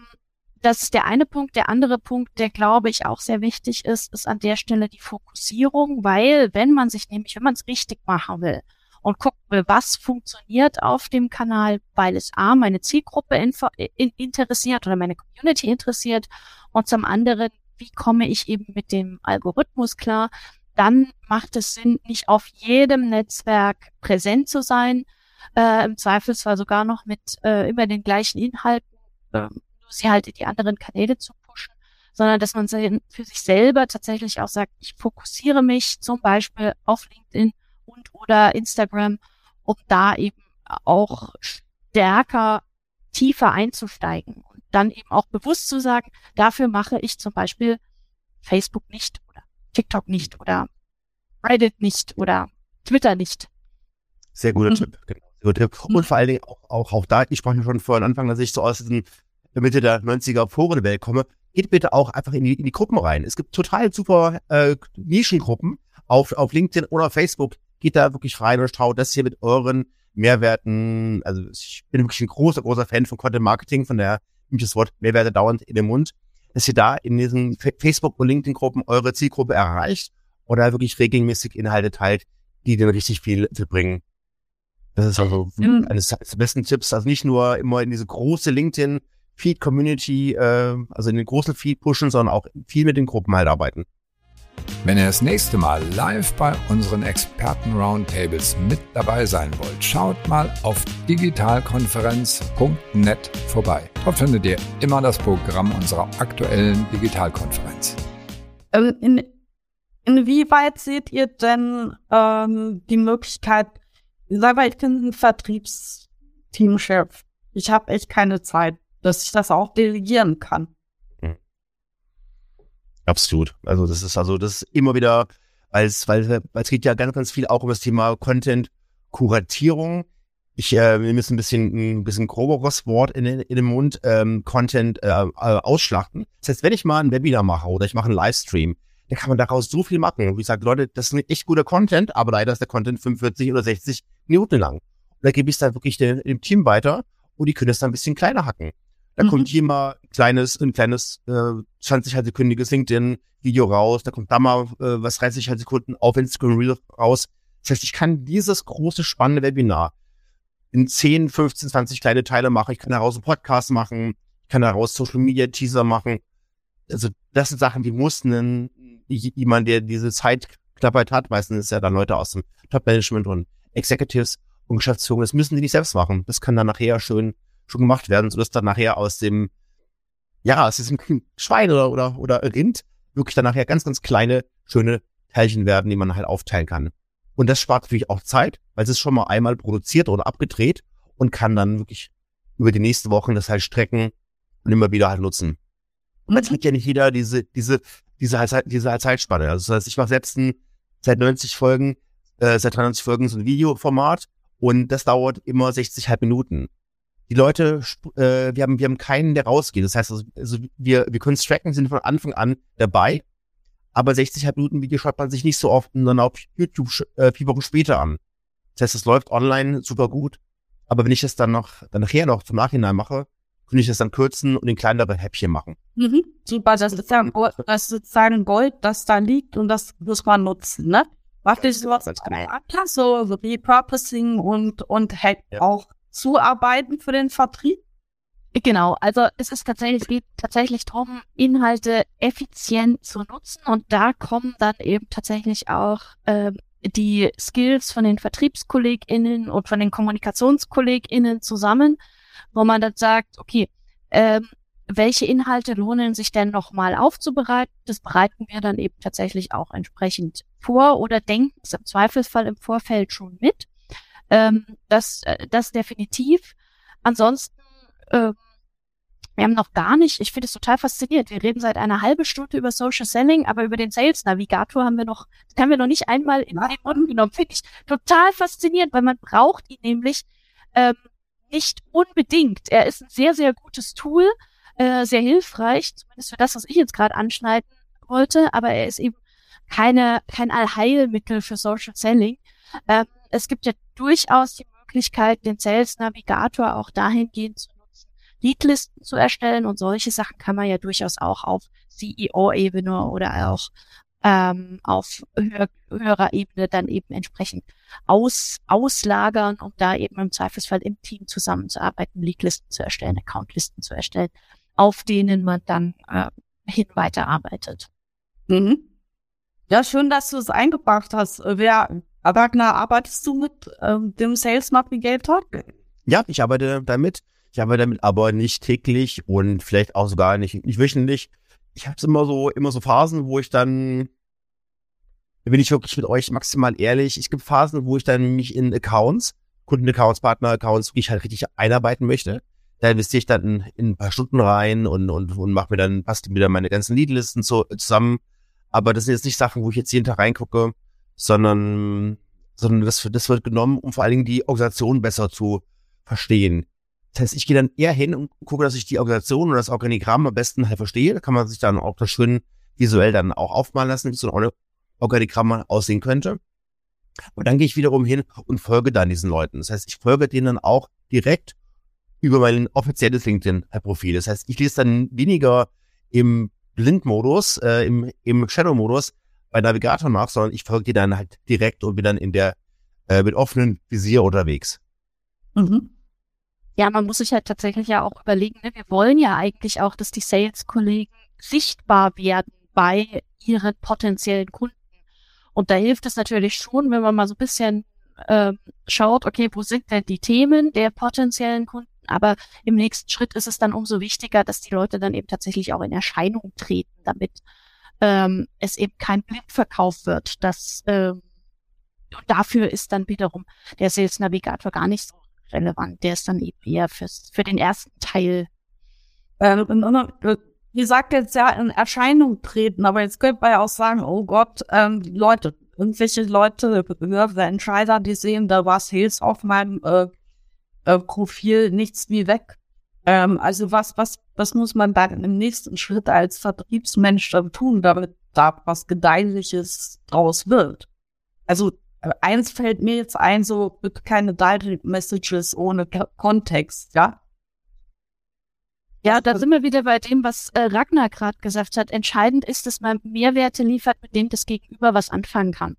[SPEAKER 3] das ist der eine Punkt. Der andere Punkt, der glaube ich auch sehr wichtig ist, ist an der Stelle die Fokussierung, weil wenn man sich nämlich, wenn man es richtig machen will und gucken will, was funktioniert auf dem Kanal, weil es A, meine Zielgruppe in, interessiert oder meine Community interessiert und zum anderen, wie komme ich eben mit dem Algorithmus klar, dann macht es Sinn, nicht auf jedem Netzwerk präsent zu sein, äh, im Zweifelsfall sogar noch mit äh, immer den gleichen Inhalten, äh, sie halt in die anderen Kanäle zu pushen, sondern dass man für sich selber tatsächlich auch sagt, ich fokussiere mich zum Beispiel auf LinkedIn und oder Instagram, um da eben auch stärker tiefer einzusteigen und dann eben auch bewusst zu sagen, dafür mache ich zum Beispiel Facebook nicht oder TikTok nicht oder Reddit nicht oder Twitter nicht.
[SPEAKER 4] Sehr guter mhm. Tipp, genau. Guter Tipp. Und vor allen Dingen auch, auch, auch da, ich sprach schon vorhin Anfang, dass ich so aus diesem Mitte der 90er Forenwelt komme, geht bitte auch einfach in die, in die Gruppen rein. Es gibt total super äh, Nischengruppen auf, auf LinkedIn oder Facebook. Geht da wirklich rein und schaut das hier mit euren Mehrwerten. Also ich bin wirklich ein großer, großer Fan von Content Marketing, von der nimmt das Wort Mehrwerte dauernd in den Mund, dass ihr da in diesen Facebook- und LinkedIn-Gruppen eure Zielgruppe erreicht oder wirklich regelmäßig Inhalte teilt, die denen richtig viel zu bringen. Das ist also mhm. eines der besten Tipps. Also nicht nur immer in diese große LinkedIn Feed Community, äh, also in den großen Feed pushen, sondern auch viel mit den Gruppen halt arbeiten.
[SPEAKER 1] Wenn ihr das nächste Mal live bei unseren Experten-Roundtables mit dabei sein wollt, schaut mal auf digitalkonferenz.net vorbei. Dort findet ihr immer das Programm unserer aktuellen Digitalkonferenz.
[SPEAKER 2] Ähm, in, inwieweit seht ihr denn ähm, die Möglichkeit, mal, ich bin ein Vertriebsteamchef. Ich habe echt keine Zeit, dass ich das auch delegieren kann.
[SPEAKER 4] Absolut. Also das ist also das ist immer wieder, weil es, weil, es geht ja ganz, ganz viel auch um das Thema Content-Kuratierung. Ich äh, wir müssen ein bisschen ein bisschen groberes Wort in, in den Mund, ähm, Content äh, äh, ausschlachten. Das heißt, wenn ich mal ein Webinar mache oder ich mache einen Livestream, dann kann man daraus so viel machen. Und ich sage, Leute, das ist ein echt guter Content, aber leider ist der Content 45 oder 60 Minuten lang. Und da gebe ich es dann wirklich dem, dem Team weiter und die können es dann ein bisschen kleiner hacken. Da mhm. kommt hier mal ein kleines, ein kleines äh, 20 sekündiges LinkedIn-Video raus, da kommt da mal äh, was 30 Sekunden auf Instagram Reel raus. Das heißt, ich kann dieses große, spannende Webinar in 10, 15, 20 kleine Teile machen. Ich kann daraus einen Podcast machen, ich kann daraus Social Media Teaser machen. Also das sind Sachen, die mussten jemand, der diese Zeit klappert hat, meistens ist ja dann Leute aus dem Top-Management und Executives und Geschäftsführung, das müssen die nicht selbst machen. Das kann dann nachher schön schon gemacht werden, sodass dann nachher aus dem, ja, aus diesem Schwein oder, oder, oder Rind wirklich dann nachher ganz, ganz kleine, schöne Teilchen werden, die man halt aufteilen kann. Und das spart natürlich auch Zeit, weil es ist schon mal einmal produziert oder abgedreht und kann dann wirklich über die nächsten Wochen das halt strecken und immer wieder halt nutzen. Und jetzt hat ja nicht jeder diese, diese, diese, diese halt Zeitspanne. Also das heißt, ich mache selbst ein, seit 90 Folgen, äh, seit 93 Folgen so ein Videoformat und das dauert immer 60 halb Minuten die Leute, äh, wir haben, wir haben keinen, der rausgeht. Das heißt, also, also wir, wir können tracken, sind von Anfang an dabei. Aber 60 Minuten Video schaut man sich nicht so oft, sondern auf YouTube äh, vier Wochen später an. Das heißt, es läuft online super gut. Aber wenn ich das dann noch, dann nachher noch zum Nachhinein mache, kann ich das dann kürzen und in kleinere Häppchen machen.
[SPEAKER 2] Mhm. Super, das ist ja Gold, das ist sozusagen Gold, das da liegt und das muss man nutzen, ne? Was ich so, so Repurposing und, und halt ja. auch zuarbeiten für den Vertrieb?
[SPEAKER 3] Genau, also es ist tatsächlich, es geht tatsächlich darum, Inhalte effizient zu nutzen und da kommen dann eben tatsächlich auch ähm, die Skills von den VertriebskollegInnen und von den KommunikationskollegInnen zusammen, wo man dann sagt, okay, ähm, welche Inhalte lohnen sich denn nochmal aufzubereiten? Das bereiten wir dann eben tatsächlich auch entsprechend vor oder denken es im Zweifelsfall im Vorfeld schon mit. Ähm, das, äh, das definitiv. Ansonsten, äh, wir haben noch gar nicht, ich finde es total faszinierend. Wir reden seit einer halben Stunde über Social Selling, aber über den Sales Navigator haben wir noch, haben wir noch nicht einmal in den Mund genommen. Finde ich total faszinierend, weil man braucht ihn nämlich ähm, nicht unbedingt. Er ist ein sehr, sehr gutes Tool, äh, sehr hilfreich, zumindest für das, was ich jetzt gerade anschneiden wollte, aber er ist eben keine, kein Allheilmittel für Social Selling. Ähm, es gibt ja durchaus die Möglichkeit, den Sales Navigator auch dahingehend zu nutzen, Leadlisten zu erstellen und solche Sachen kann man ja durchaus auch auf CEO-Ebene oder auch ähm, auf höher, höherer Ebene dann eben entsprechend aus, auslagern, um da eben im Zweifelsfall im Team zusammenzuarbeiten, Leadlisten zu erstellen, Accountlisten zu erstellen, auf denen man dann äh, hin weiterarbeitet.
[SPEAKER 2] Mhm. Ja, schön, dass du es eingebracht hast. Wer Wagner, arbeitest du mit ähm, dem Sales Navigator?
[SPEAKER 4] Ja, ich arbeite damit. Ich arbeite damit aber nicht täglich und vielleicht auch sogar nicht, nicht wöchentlich. Ich habe immer so, immer so Phasen, wo ich dann, da bin ich wirklich mit euch maximal ehrlich, es gibt Phasen, wo ich dann mich in Accounts, Kundenaccounts, Partneraccounts, wie ich halt richtig einarbeiten möchte. Da investiere ich dann in, in, ein paar Stunden rein und, und, und mache mir dann, passt mir dann meine ganzen Leadlisten so, zusammen. Aber das sind jetzt nicht Sachen, wo ich jetzt jeden Tag reingucke, sondern, sondern das, das wird genommen, um vor allen Dingen die Organisation besser zu verstehen. Das heißt, ich gehe dann eher hin und gucke, dass ich die Organisation und das Organigramm am besten halt verstehe. Da kann man sich dann auch das schön visuell dann auch aufmalen lassen, wie so ein Organigramm aussehen könnte. Und dann gehe ich wiederum hin und folge dann diesen Leuten. Das heißt, ich folge denen dann auch direkt über mein offizielles LinkedIn-Profil. Das heißt, ich lese dann weniger im Blindmodus, äh, im, im Shadow-Modus bei Navigator nach, sondern ich folge dir dann halt direkt und bin dann in der äh, mit offenem Visier unterwegs.
[SPEAKER 3] Mhm. Ja, man muss sich halt tatsächlich ja auch überlegen, ne? wir wollen ja eigentlich auch, dass die Sales-Kollegen sichtbar werden bei ihren potenziellen Kunden. Und da hilft es natürlich schon, wenn man mal so ein bisschen äh, schaut, okay, wo sind denn die Themen der potenziellen Kunden? Aber im nächsten Schritt ist es dann umso wichtiger, dass die Leute dann eben tatsächlich auch in Erscheinung treten, damit ähm, es eben kein Blindverkauf wird. Das, äh, und dafür ist dann wiederum der Sales Navigator gar nicht so relevant. Der ist dann eben eher fürs, für den ersten Teil.
[SPEAKER 2] Ähm, ihr sagt jetzt ja in Erscheinung treten, aber jetzt könnte man ja auch sagen, oh Gott, ähm, Leute, irgendwelche Leute, höhere Entscheider, die sehen, da war Sales auf meinem äh, äh, Profil nichts wie weg. Ähm, also was, was, was muss man dann im nächsten Schritt als Vertriebsmensch dann tun, damit da was Gedeihliches draus wird? Also äh, eins fällt mir jetzt ein, so keine Direct Messages ohne Kontext, ja?
[SPEAKER 3] Ja, da sind wir wieder bei dem, was äh, Ragnar gerade gesagt hat. Entscheidend ist, dass man Mehrwerte liefert, mit denen das Gegenüber was anfangen kann.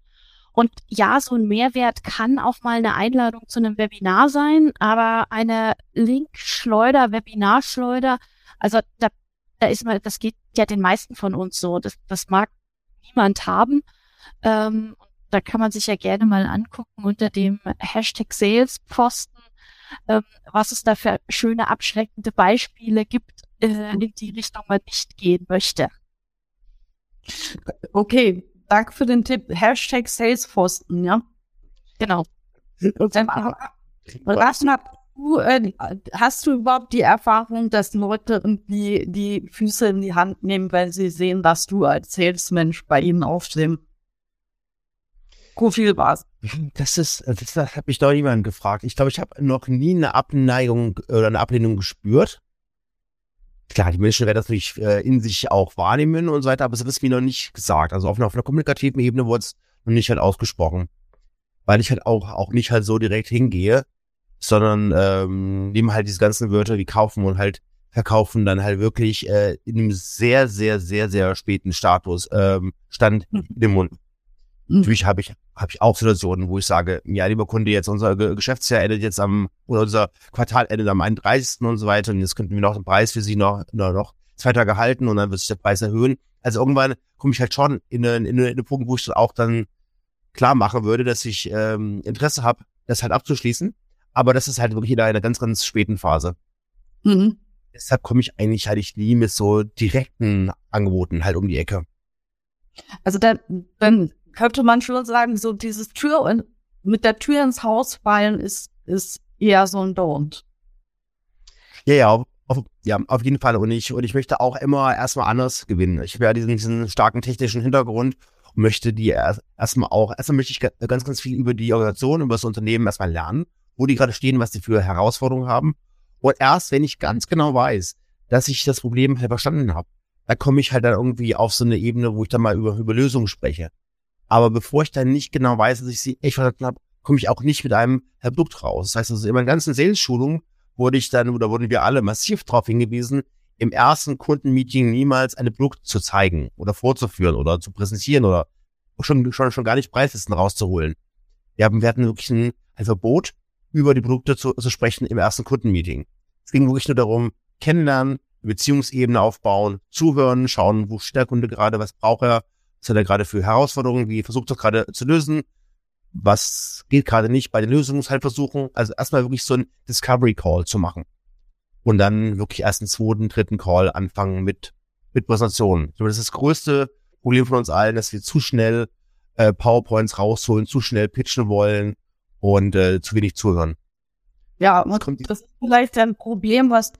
[SPEAKER 3] Und ja, so ein Mehrwert kann auch mal eine Einladung zu einem Webinar sein, aber eine Linkschleuder, Webinarschleuder, also da, da ist mal, das geht ja den meisten von uns so. Das, das mag niemand haben. Ähm, da kann man sich ja gerne mal angucken unter dem Hashtag Salesposten, ähm, was es da für schöne abschreckende Beispiele gibt, äh, in die Richtung man nicht gehen möchte.
[SPEAKER 2] Okay, Danke für den Tipp. Hashtag Salesforsten, ja?
[SPEAKER 3] Genau.
[SPEAKER 2] Rasna, du, äh, hast du überhaupt die Erfahrung, dass Leute irgendwie die Füße in die Hand nehmen, wenn sie sehen, dass du als Salesmensch bei ihnen auf dem Profil warst?
[SPEAKER 4] Das ist, das, das hat mich doch niemand gefragt. Ich glaube, ich habe noch nie eine Abneigung oder eine Ablehnung gespürt klar, die Menschen werden das natürlich äh, in sich auch wahrnehmen und so weiter, aber es ist mir noch nicht gesagt. Also auf einer, auf einer kommunikativen Ebene wurde es noch nicht halt ausgesprochen. Weil ich halt auch, auch nicht halt so direkt hingehe, sondern ähm, nehme halt diese ganzen Wörter wie kaufen und halt verkaufen dann halt wirklich äh, in einem sehr, sehr, sehr, sehr späten Status ähm, stand hm. in dem Mund. Mhm. Natürlich habe ich, habe ich auch Situationen, wo ich sage, ja, lieber Kunde, jetzt unser Geschäftsjahr endet jetzt am, oder unser Quartal endet am 31. und so weiter. Und jetzt könnten wir noch den Preis für Sie noch, noch, noch zwei Tage halten und dann wird sich der Preis erhöhen. Also irgendwann komme ich halt schon in einen, in, einen, einen Punkt, wo ich dann auch dann klar machen würde, dass ich ähm, Interesse habe, das halt abzuschließen. Aber das ist halt wirklich in einer ganz, ganz späten Phase. Mhm. Deshalb komme ich eigentlich halt ich nie mit so direkten Angeboten halt um die Ecke.
[SPEAKER 2] Also dann, dann könnte man schon sagen, so dieses Tür und mit der Tür ins Haus fallen ist, ist eher so ein Don't.
[SPEAKER 4] Ja, ja, auf, ja, auf jeden Fall. Und ich, und ich möchte auch immer erstmal anders gewinnen. Ich habe ja diesen, diesen starken technischen Hintergrund und möchte die erst, erstmal auch, erstmal möchte ich ganz, ganz viel über die Organisation, über das Unternehmen erstmal lernen, wo die gerade stehen, was die für Herausforderungen haben. Und erst, wenn ich ganz genau weiß, dass ich das Problem halt verstanden habe, da komme ich halt dann irgendwie auf so eine Ebene, wo ich dann mal über, über Lösungen spreche. Aber bevor ich dann nicht genau weiß, dass ich sie echt verstanden habe, komme ich auch nicht mit einem Produkt raus. Das heißt, also in meiner ganzen Sales-Schulung wurde ich dann, oder wurden wir alle massiv darauf hingewiesen, im ersten Kundenmeeting niemals ein Produkt zu zeigen oder vorzuführen oder zu präsentieren oder schon, schon, schon gar nicht Preislisten rauszuholen. Wir, haben, wir hatten wirklich ein, ein Verbot, über die Produkte zu, zu sprechen im ersten Kundenmeeting. Es ging wirklich nur darum, kennenlernen, Beziehungsebene aufbauen, zuhören, schauen, wo steht der Kunde gerade, was braucht er, was hat er gerade für Herausforderungen, wie versucht er gerade zu lösen, was geht gerade nicht bei den Lösungen halt versuchen. Also erstmal wirklich so ein Discovery Call zu machen. Und dann wirklich erst einen zweiten, dritten Call anfangen mit, mit Präsentationen. Ich glaube, das ist das größte Problem von uns allen, dass wir zu schnell äh, PowerPoints rausholen, zu schnell pitchen wollen und äh, zu wenig zuhören.
[SPEAKER 2] Ja, das ist vielleicht ein Problem, was,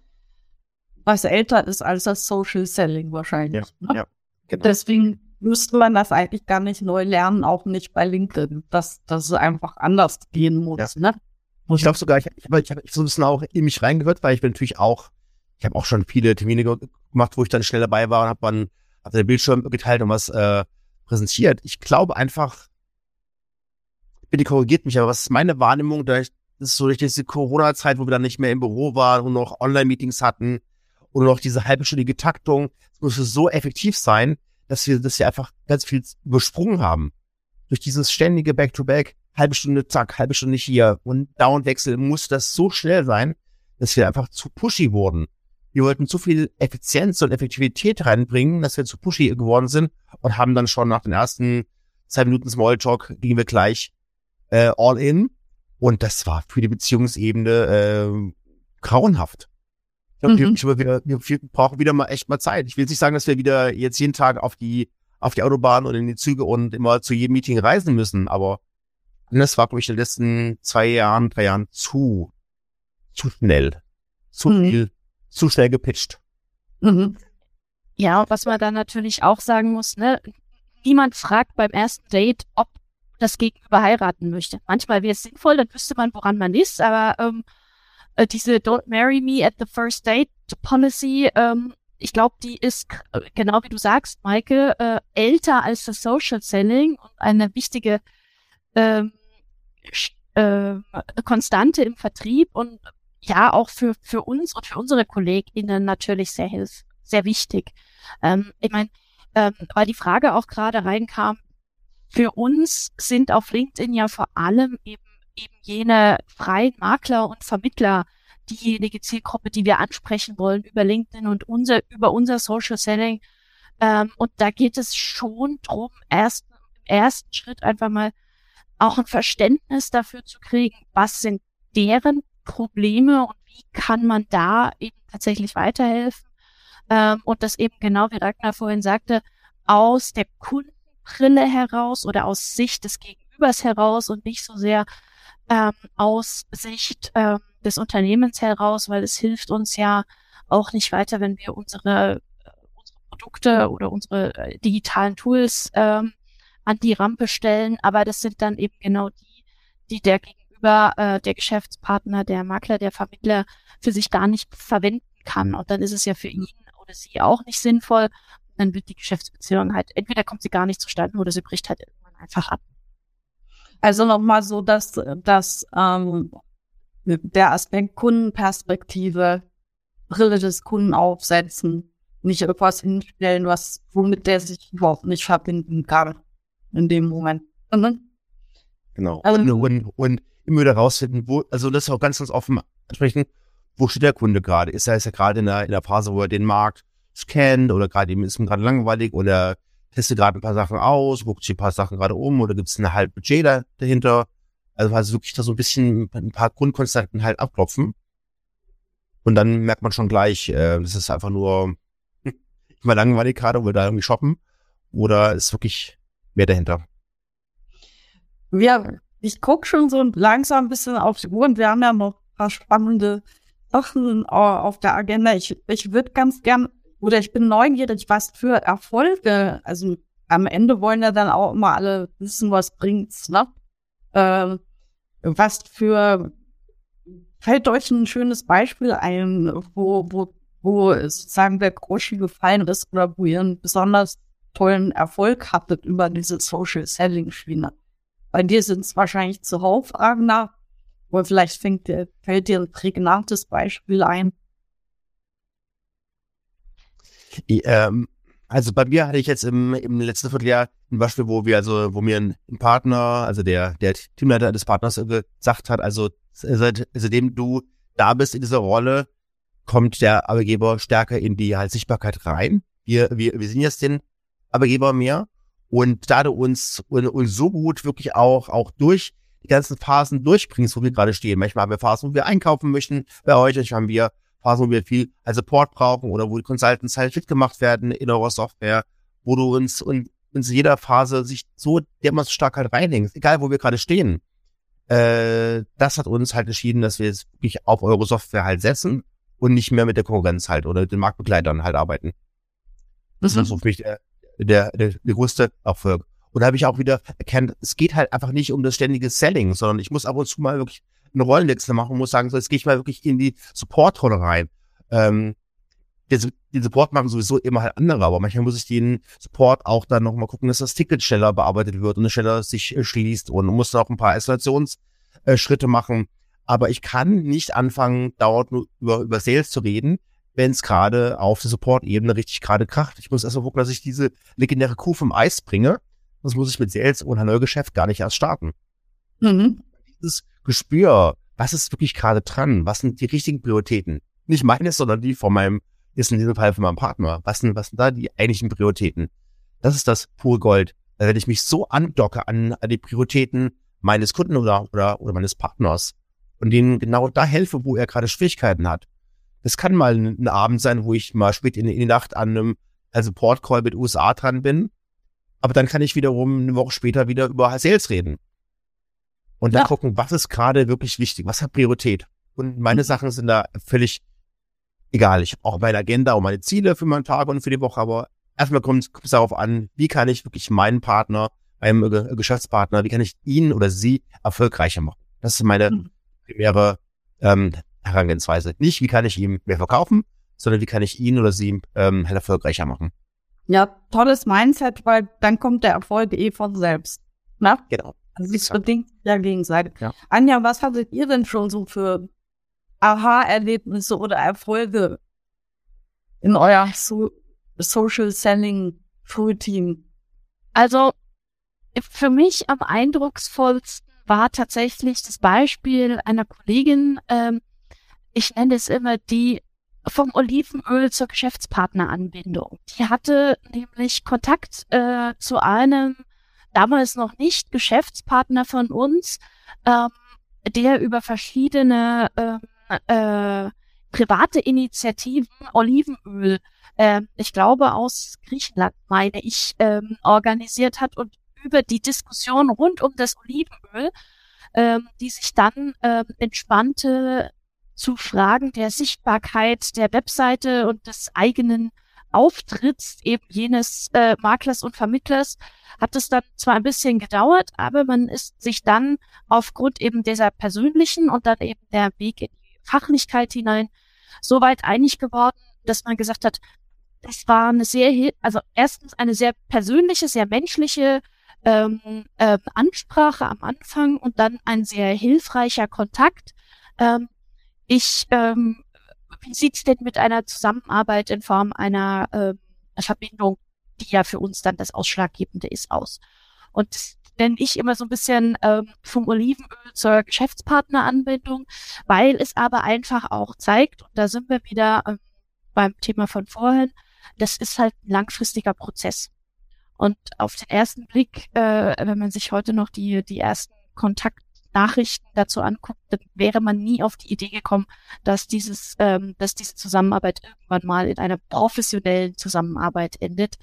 [SPEAKER 2] was älter ist als das Social Selling wahrscheinlich.
[SPEAKER 4] Ja, ne? ja,
[SPEAKER 2] genau. Deswegen müsste man das eigentlich gar nicht neu lernen, auch nicht bei LinkedIn, dass, dass es einfach anders gehen muss. Ja. Ne?
[SPEAKER 4] Ich glaube sogar, ich, ich habe ich hab so ein bisschen auch in mich reingehört, weil ich bin natürlich auch, ich habe auch schon viele Termine gemacht, wo ich dann schnell dabei war und habe dann hab den Bildschirm geteilt und was äh, präsentiert. Ich glaube einfach, bitte korrigiert mich, aber was ist meine Wahrnehmung, da ich, das ist so durch diese Corona-Zeit, wo wir dann nicht mehr im Büro waren und noch Online-Meetings hatten und noch diese halbstündige Taktung, es muss so effektiv sein, dass wir, dass wir einfach ganz viel übersprungen haben. Durch dieses ständige Back-to-Back, halbe Stunde zack, halbe Stunde hier und Downwechsel muss das so schnell sein, dass wir einfach zu pushy wurden. Wir wollten zu viel Effizienz und Effektivität reinbringen, dass wir zu pushy geworden sind und haben dann schon nach den ersten zwei Minuten Smalltalk gingen wir gleich äh, all in. Und das war für die Beziehungsebene äh, grauenhaft. Ich glaube, mhm. wir, wir, wir brauchen wieder mal echt mal Zeit. Ich will nicht sagen, dass wir wieder jetzt jeden Tag auf die auf die Autobahn und in die Züge und immer zu jedem Meeting reisen müssen, aber das war, glaube ich, in den letzten zwei Jahren, drei Jahren zu, zu schnell. Zu mhm. viel, zu schnell gepitcht.
[SPEAKER 3] Mhm. Ja, und was man dann natürlich auch sagen muss, ne, niemand fragt beim ersten Date, ob das Gegenüber heiraten möchte. Manchmal wäre es sinnvoll, dann wüsste man, woran man ist, aber ähm, äh, diese Don't Marry Me at the First Date Policy, ähm, ich glaube, die ist, genau wie du sagst, Maike, äh, älter als das Social Selling und eine wichtige ähm, äh, Konstante im Vertrieb und ja, auch für, für uns und für unsere KollegInnen natürlich sehr hilf, sehr wichtig. Ähm, ich meine, ähm, weil die Frage auch gerade reinkam, für uns sind auf LinkedIn ja vor allem eben, eben jene freien Makler und Vermittler diejenige Zielgruppe, die wir ansprechen wollen über LinkedIn und unser, über unser Social Selling. Ähm, und da geht es schon drum, erst im ersten Schritt einfach mal auch ein Verständnis dafür zu kriegen, was sind deren Probleme und wie kann man da eben tatsächlich weiterhelfen. Ähm, und das eben genau, wie Ragnar vorhin sagte, aus der Kunden Brille heraus oder aus Sicht des Gegenübers heraus und nicht so sehr ähm, aus Sicht ähm, des Unternehmens heraus, weil es hilft uns ja auch nicht weiter, wenn wir unsere, äh, unsere Produkte oder unsere äh, digitalen Tools ähm, an die Rampe stellen. Aber das sind dann eben genau die, die der Gegenüber, äh, der Geschäftspartner, der Makler, der Vermittler für sich gar nicht verwenden kann. Und dann ist es ja für ihn oder sie auch nicht sinnvoll dann wird die Geschäftsbeziehung halt, entweder kommt sie gar nicht zustande oder sie bricht halt irgendwann einfach ab.
[SPEAKER 2] Also nochmal so, dass, dass ähm, der Aspekt Kundenperspektive, Brille des Kunden aufsetzen, nicht irgendwas hinstellen, was, womit der sich überhaupt nicht verbinden kann in dem Moment.
[SPEAKER 4] Mhm. Genau. Also, und, und, und immer wieder rausfinden, wo, also das ist auch ganz, ganz offen ansprechen, wo steht der Kunde gerade? Ist er, ist er gerade in der, in der Phase, wo er den Markt scannt oder gerade ihm ist ihm gerade langweilig oder testet gerade ein paar Sachen aus, guckt sich ein paar Sachen gerade um oder gibt es ein halb Budget da, dahinter. Also also wirklich da so ein bisschen ein paar Grundkonstanten halt abklopfen. Und dann merkt man schon gleich, äh, das ist einfach nur immer langweilig gerade, will da irgendwie shoppen. Oder ist wirklich mehr dahinter.
[SPEAKER 2] Ja, ich guck schon so langsam ein bisschen auf die Uhr und wir haben ja noch ein paar spannende Sachen auf der Agenda. Ich, ich würde ganz gern oder ich bin neugierig, was für Erfolge, also am Ende wollen ja dann auch immer alle wissen, was bringt's, ne? Ähm, was für, fällt euch ein schönes Beispiel ein, wo, wo, wo sozusagen der Groschi gefallen ist oder wo ihr einen besonders tollen Erfolg hattet über diese Social Selling Schiene? Bei dir sind es wahrscheinlich zuhauf, Ragnar, oder vielleicht fängt, fällt dir ein prägnantes Beispiel ein.
[SPEAKER 4] Ähm, also bei mir hatte ich jetzt im, im letzten Vierteljahr ein Beispiel, wo wir also, wo mir ein, Partner, also der, der Teamleiter des Partners gesagt hat, also seit, seitdem du da bist in dieser Rolle, kommt der Arbeitgeber stärker in die halt Sichtbarkeit rein. Wir, wir, wir sind jetzt den Arbeitgeber mehr. Und da du uns, uns so gut wirklich auch, auch durch die ganzen Phasen durchbringst, wo wir gerade stehen. Manchmal haben wir Phasen, wo wir einkaufen möchten bei euch. Manchmal haben wir Phasen, wo wir viel als Support brauchen oder wo die Consultants halt fit gemacht werden in eurer Software, wo du uns uns in jeder Phase sich so dermaßen stark halt reinhängst, egal wo wir gerade stehen. Äh, das hat uns halt entschieden, dass wir jetzt wirklich auf eure Software halt setzen und nicht mehr mit der Konkurrenz halt oder den Marktbegleitern halt arbeiten. Das mhm. ist für mich der, der, der, der größte Erfolg. Und da habe ich auch wieder erkannt, es geht halt einfach nicht um das ständige Selling, sondern ich muss ab und zu mal wirklich einen Rollenwechsel machen und muss sagen, so, jetzt gehe ich mal wirklich in die Support-Rolle rein. Ähm, den, den Support machen sowieso immer halt andere, aber manchmal muss ich den Support auch dann nochmal gucken, dass das Ticket schneller bearbeitet wird und schneller sich äh, schließt und muss dann auch ein paar Isolationsschritte äh, machen. Aber ich kann nicht anfangen, dauernd nur über, über Sales zu reden, wenn es gerade auf der Support-Ebene richtig gerade kracht. Ich muss erstmal gucken, dass ich diese legendäre Kuh vom Eis bringe. Sonst muss ich mit Sales und Neugeschäft gar nicht erst starten. Mhm. Dieses Gespür, was ist wirklich gerade dran? Was sind die richtigen Prioritäten? Nicht meine, sondern die von meinem ist in diesem Fall für meinen Partner. Was sind, was sind da die eigentlichen Prioritäten? Das ist das pure Gold. Also wenn ich mich so andocke an, an die Prioritäten meines Kunden oder, oder, oder meines Partners und denen genau da helfe, wo er gerade Schwierigkeiten hat. Das kann mal ein, Abend sein, wo ich mal spät in, in die Nacht an einem also Support Call mit USA dran bin. Aber dann kann ich wiederum eine Woche später wieder über Sales reden. Und dann ja. gucken, was ist gerade wirklich wichtig, was hat Priorität. Und meine mhm. Sachen sind da völlig egal, ich auch meine Agenda und meine Ziele für meinen Tag und für die Woche, aber erstmal kommt es darauf an, wie kann ich wirklich meinen Partner, meinem Ge Geschäftspartner, wie kann ich ihn oder sie erfolgreicher machen? Das ist meine mhm. primäre ähm, Herangehensweise. Nicht, wie kann ich ihm mehr verkaufen, sondern wie kann ich ihn oder sie ähm, erfolgreicher machen.
[SPEAKER 2] Ja, tolles Mindset, weil dann kommt der Erfolg eh von selbst. Na?
[SPEAKER 4] Genau.
[SPEAKER 2] Also es bedingt ja gegenseitig. Ja. Anja, was hattet ihr denn schon so für Aha-Erlebnisse oder Erfolge in euer so Social Selling Routine?
[SPEAKER 3] Also für mich am eindrucksvollsten war tatsächlich das Beispiel einer Kollegin, ähm, ich nenne es immer die vom Olivenöl zur Geschäftspartneranbindung. Die hatte nämlich Kontakt äh, zu einem damals noch nicht Geschäftspartner von uns, ähm, der über verschiedene ähm, äh, private Initiativen Olivenöl, äh, ich glaube aus Griechenland, meine ich, ähm, organisiert hat und über die Diskussion rund um das Olivenöl, ähm, die sich dann ähm, entspannte zu Fragen der Sichtbarkeit der Webseite und des eigenen Auftritts eben jenes äh, Maklers und Vermittlers hat es dann zwar ein bisschen gedauert, aber man ist sich dann aufgrund eben dieser persönlichen und dann eben der Weg in Fachlichkeit hinein so weit einig geworden, dass man gesagt hat, das war eine sehr, also erstens eine sehr persönliche, sehr menschliche ähm, äh, Ansprache am Anfang und dann ein sehr hilfreicher Kontakt. Ähm, ich, ähm, wie sieht's denn mit einer Zusammenarbeit in Form einer äh, Verbindung, die ja für uns dann das Ausschlaggebende ist, aus? Und nenne ich immer so ein bisschen ähm, vom Olivenöl zur Geschäftspartneranbindung, weil es aber einfach auch zeigt, und da sind wir wieder ähm, beim Thema von vorhin, das ist halt ein langfristiger Prozess. Und auf den ersten Blick, äh, wenn man sich heute noch die, die ersten Kontaktnachrichten dazu anguckt, dann wäre man nie auf die Idee gekommen, dass dieses, ähm, dass diese Zusammenarbeit irgendwann mal in einer professionellen Zusammenarbeit endet.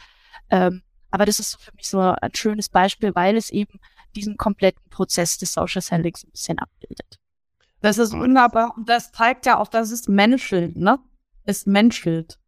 [SPEAKER 3] Ähm, aber das ist für mich so ein schönes Beispiel, weil es eben diesen kompletten Prozess des Social Sellings ein bisschen abbildet.
[SPEAKER 2] Das ist wunderbar. Und das zeigt ja auch, dass es menschelt, ne? Es menschelt.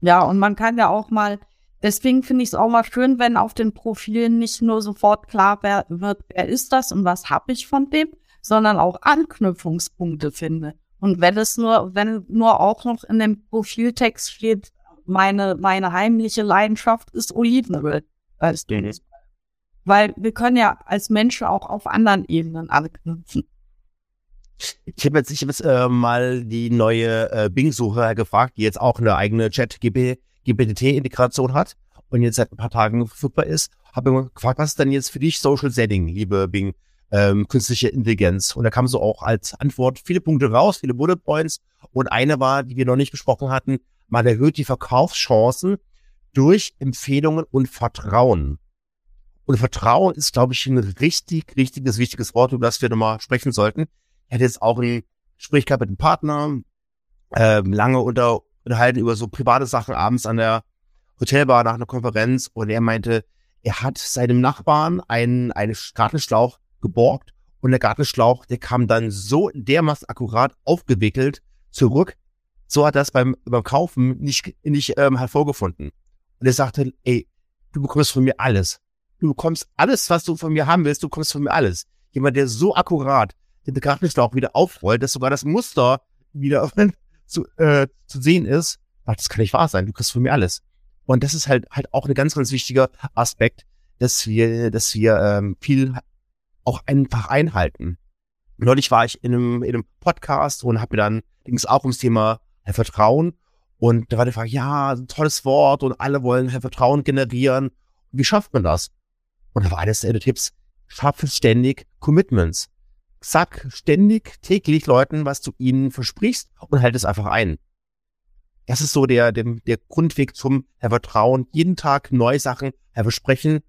[SPEAKER 2] Ja, und man kann ja auch mal, deswegen finde ich es auch mal schön, wenn auf den Profilen nicht nur sofort klar wird, wer ist das und was habe ich von dem, sondern auch Anknüpfungspunkte finde. Und wenn es nur, wenn nur auch noch in dem Profiltext steht, meine, meine heimliche Leidenschaft ist Olivenöl. Weißt du? Weil wir können ja als Menschen auch auf anderen Ebenen anknüpfen.
[SPEAKER 4] Ich habe jetzt, ich hab jetzt äh, mal die neue äh, Bing-Suche gefragt, die jetzt auch eine eigene Chat-GPT-Integration hat und jetzt seit ein paar Tagen verfügbar ist. Habe gefragt, was ist denn jetzt für dich Social Setting, liebe Bing, ähm, künstliche Intelligenz? Und da kam so auch als Antwort viele Punkte raus, viele Bullet Points. Und eine war, die wir noch nicht besprochen hatten, man erhöht die Verkaufschancen durch Empfehlungen und Vertrauen. Und Vertrauen ist, glaube ich, ein richtig, richtiges, wichtiges Wort, über das wir nochmal sprechen sollten. Ich hatte jetzt auch ein Gespräch gehabt mit einem Partner, äh, lange unter, unterhalten über so private Sachen abends an der Hotelbar nach einer Konferenz und er meinte, er hat seinem Nachbarn einen, einen Gartenschlauch geborgt und der Gartenschlauch, der kam dann so dermaßen akkurat aufgewickelt zurück. So hat er das beim, beim Kaufen nicht, nicht ähm, hervorgefunden. Und er sagte, ey, du bekommst von mir alles. Du bekommst alles, was du von mir haben willst, du bekommst von mir alles. Jemand, der so akkurat den Gartenschlauch wieder aufrollt, dass sogar das Muster wieder zu, äh, zu sehen ist, ach, das kann nicht wahr sein, du kriegst von mir alles. Und das ist halt halt auch ein ganz, ganz wichtiger Aspekt, dass wir, dass wir ähm, viel auch einfach einhalten. Neulich war ich in einem, in einem Podcast und habe mir dann, ging es auch ums Thema äh, Vertrauen. Und da war die Frage, ja, tolles Wort und alle wollen halt Vertrauen generieren. Wie schafft man das? Und da war eines der Tipps, schaffe ständig Commitments. Sag ständig, täglich Leuten, was du ihnen versprichst und halt es einfach ein. Das ist so der, der, der Grundweg zum Herr Vertrauen. Jeden Tag neue Sachen Herr Versprechen,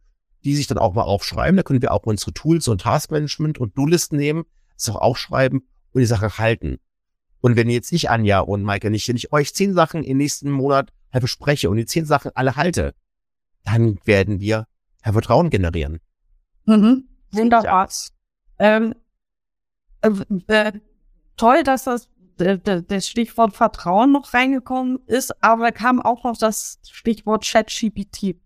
[SPEAKER 4] die sich dann auch mal aufschreiben. Da können wir auch unsere Tools und Taskmanagement und Do-Listen nehmen, das auch aufschreiben und die Sache halten. Und wenn jetzt ich, Anja und Maike, nicht, wenn ich euch zehn Sachen im nächsten Monat Herr verspreche und die zehn Sachen alle halte, dann werden wir Herr Vertrauen generieren.
[SPEAKER 2] Mhm. Wunderbar. Ähm, äh, äh, toll, dass das das Stichwort Vertrauen noch reingekommen ist, aber kam auch noch das Stichwort ChatGPT.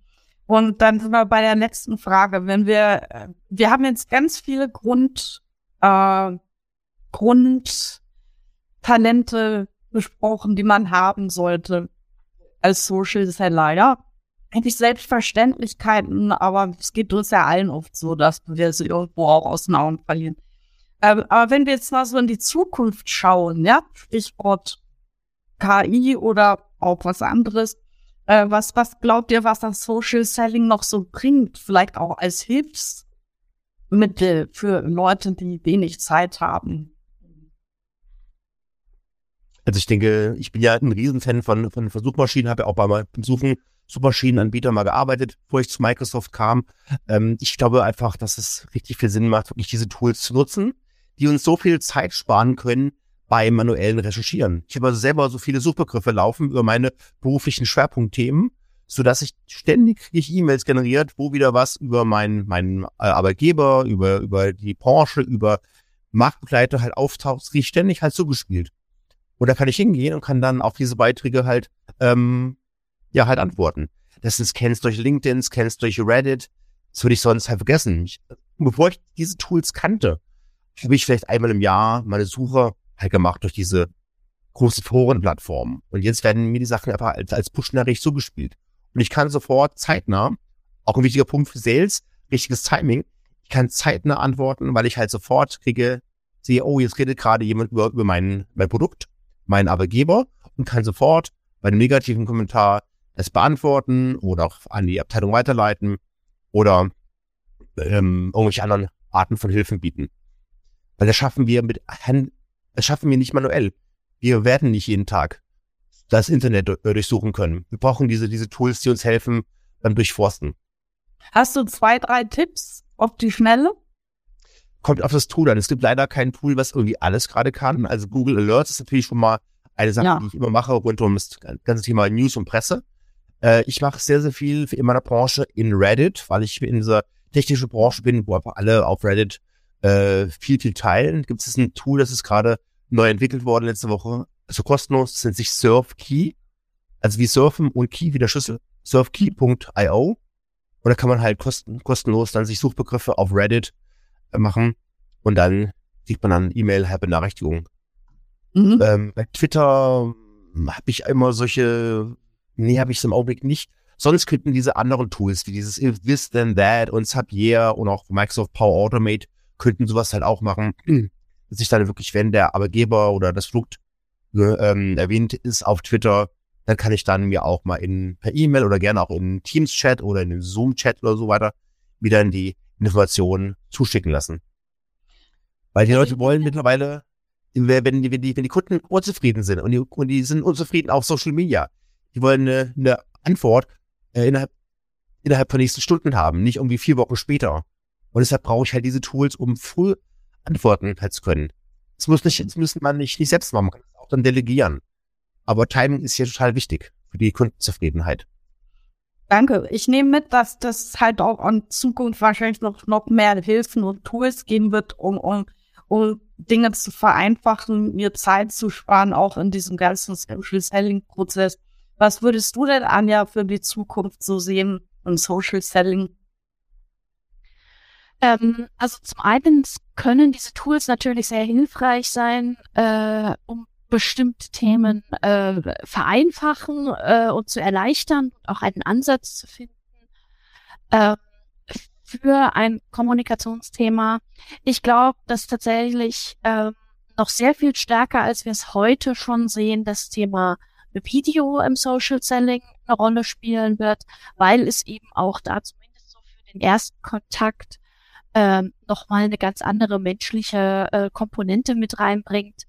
[SPEAKER 2] Und dann sind wir bei der letzten Frage. Wenn wir, äh, wir haben jetzt ganz viele Grund, äh, Grundtalente besprochen, die man haben sollte als Social Seller, ja. Eigentlich Selbstverständlichkeiten, aber es geht uns ja allen oft so, dass wir sie irgendwo auch aus den Augen verlieren. Ähm, aber wenn wir jetzt mal so in die Zukunft schauen, ja, Stichwort KI oder auch was anderes, äh, was, was glaubt ihr, was das Social Selling noch so bringt? Vielleicht auch als Hilfsmittel für Leute, die wenig Zeit haben.
[SPEAKER 4] Also ich denke, ich bin ja ein Riesenfan von, von Versuchmaschinen, habe ja auch bei beim Suchen Suchmaschinenanbieter mal gearbeitet, bevor ich zu Microsoft kam. Ähm, ich glaube einfach, dass es richtig viel Sinn macht, wirklich diese Tools zu nutzen die uns so viel Zeit sparen können beim manuellen Recherchieren. Ich habe also selber so viele Suchbegriffe laufen über meine beruflichen Schwerpunktthemen, so dass ich ständig E-Mails generiert, wo wieder was über meinen meinen äh, Arbeitgeber, über über die Branche, über Marktbegleiter halt auftaucht, kriege ich ständig halt zugespielt. Und da kann ich hingehen und kann dann auf diese Beiträge halt ähm, ja halt antworten. Das sind Scans durch LinkedIn, Scans durch Reddit. Das würde ich sonst halt vergessen. Ich, bevor ich diese Tools kannte, habe ich vielleicht einmal im Jahr meine Suche halt gemacht durch diese großen Forenplattformen. Und jetzt werden mir die Sachen einfach als, als Push-Nachricht zugespielt. Und ich kann sofort zeitnah, auch ein wichtiger Punkt für Sales, richtiges Timing, ich kann zeitnah antworten, weil ich halt sofort kriege, sehe, oh, jetzt redet gerade jemand über, über mein, mein Produkt, meinen Arbeitgeber und kann sofort bei einem negativen Kommentar es beantworten oder auch an die Abteilung weiterleiten oder ähm, irgendwelche anderen Arten von Hilfen bieten. Weil das schaffen wir mit Hand, das schaffen wir nicht manuell. Wir werden nicht jeden Tag das Internet durchsuchen können. Wir brauchen diese, diese Tools, die uns helfen beim Durchforsten.
[SPEAKER 2] Hast du zwei, drei Tipps auf die Schnelle?
[SPEAKER 4] Kommt auf das Tool an. Es gibt leider kein Tool, was irgendwie alles gerade kann. Also Google Alerts ist natürlich schon mal eine Sache, ja. die ich immer mache, rund um das ganze Thema News und Presse. Äh, ich mache sehr, sehr viel in meiner Branche in Reddit, weil ich in dieser technischen Branche bin, wo einfach alle auf Reddit äh, viel, viel teilen. Gibt es ein Tool, das ist gerade neu entwickelt worden letzte Woche, also kostenlos, das nennt sich SurfKey. Also wie Surfen und Key wie der Schlüssel. Surfkey.io. Und da kann man halt kosten, kostenlos dann sich Suchbegriffe auf Reddit äh, machen und dann sieht man dann E-Mail-Benachrichtigungen. Mhm. Ähm, bei Twitter habe ich immer solche, nee, habe ich es im Augenblick nicht. Sonst könnten diese anderen Tools, wie dieses If This Then That und Zapier und auch Microsoft Power Automate könnten sowas halt auch machen, dass ich dann wirklich, wenn der Arbeitgeber oder das Produkt ähm, erwähnt ist auf Twitter, dann kann ich dann mir auch mal in per E-Mail oder gerne auch in Teams-Chat oder in den Zoom-Chat oder so weiter wieder in die Informationen zuschicken lassen. Weil die Leute wollen mittlerweile, wenn die, wenn die, wenn die Kunden unzufrieden sind und die, und die sind unzufrieden auf Social Media, die wollen eine, eine Antwort äh, innerhalb, innerhalb von nächsten Stunden haben, nicht irgendwie vier Wochen später. Und deshalb brauche ich halt diese Tools, um früh antworten halt zu können. Das muss nicht, das müssen man nicht, nicht selbst machen, man kann es auch dann delegieren. Aber Timing ist hier total wichtig für die Kundenzufriedenheit.
[SPEAKER 2] Danke. Ich nehme mit, dass das halt auch in Zukunft wahrscheinlich noch, noch mehr Hilfen und Tools geben wird, um, um, um Dinge zu vereinfachen, mir Zeit zu sparen, auch in diesem ganzen Social Selling Prozess. Was würdest du denn, Anja, für die Zukunft so sehen im Social Selling?
[SPEAKER 3] Ähm, also zum einen können diese Tools natürlich sehr hilfreich sein, äh, um bestimmte Themen äh, vereinfachen äh, und zu erleichtern und auch einen Ansatz zu finden äh, für ein Kommunikationsthema. Ich glaube, dass tatsächlich äh, noch sehr viel stärker, als wir es heute schon sehen, das Thema Video im Social Selling eine Rolle spielen wird, weil es eben auch da zumindest so für den ersten Kontakt ähm, nochmal eine ganz andere menschliche äh, Komponente mit reinbringt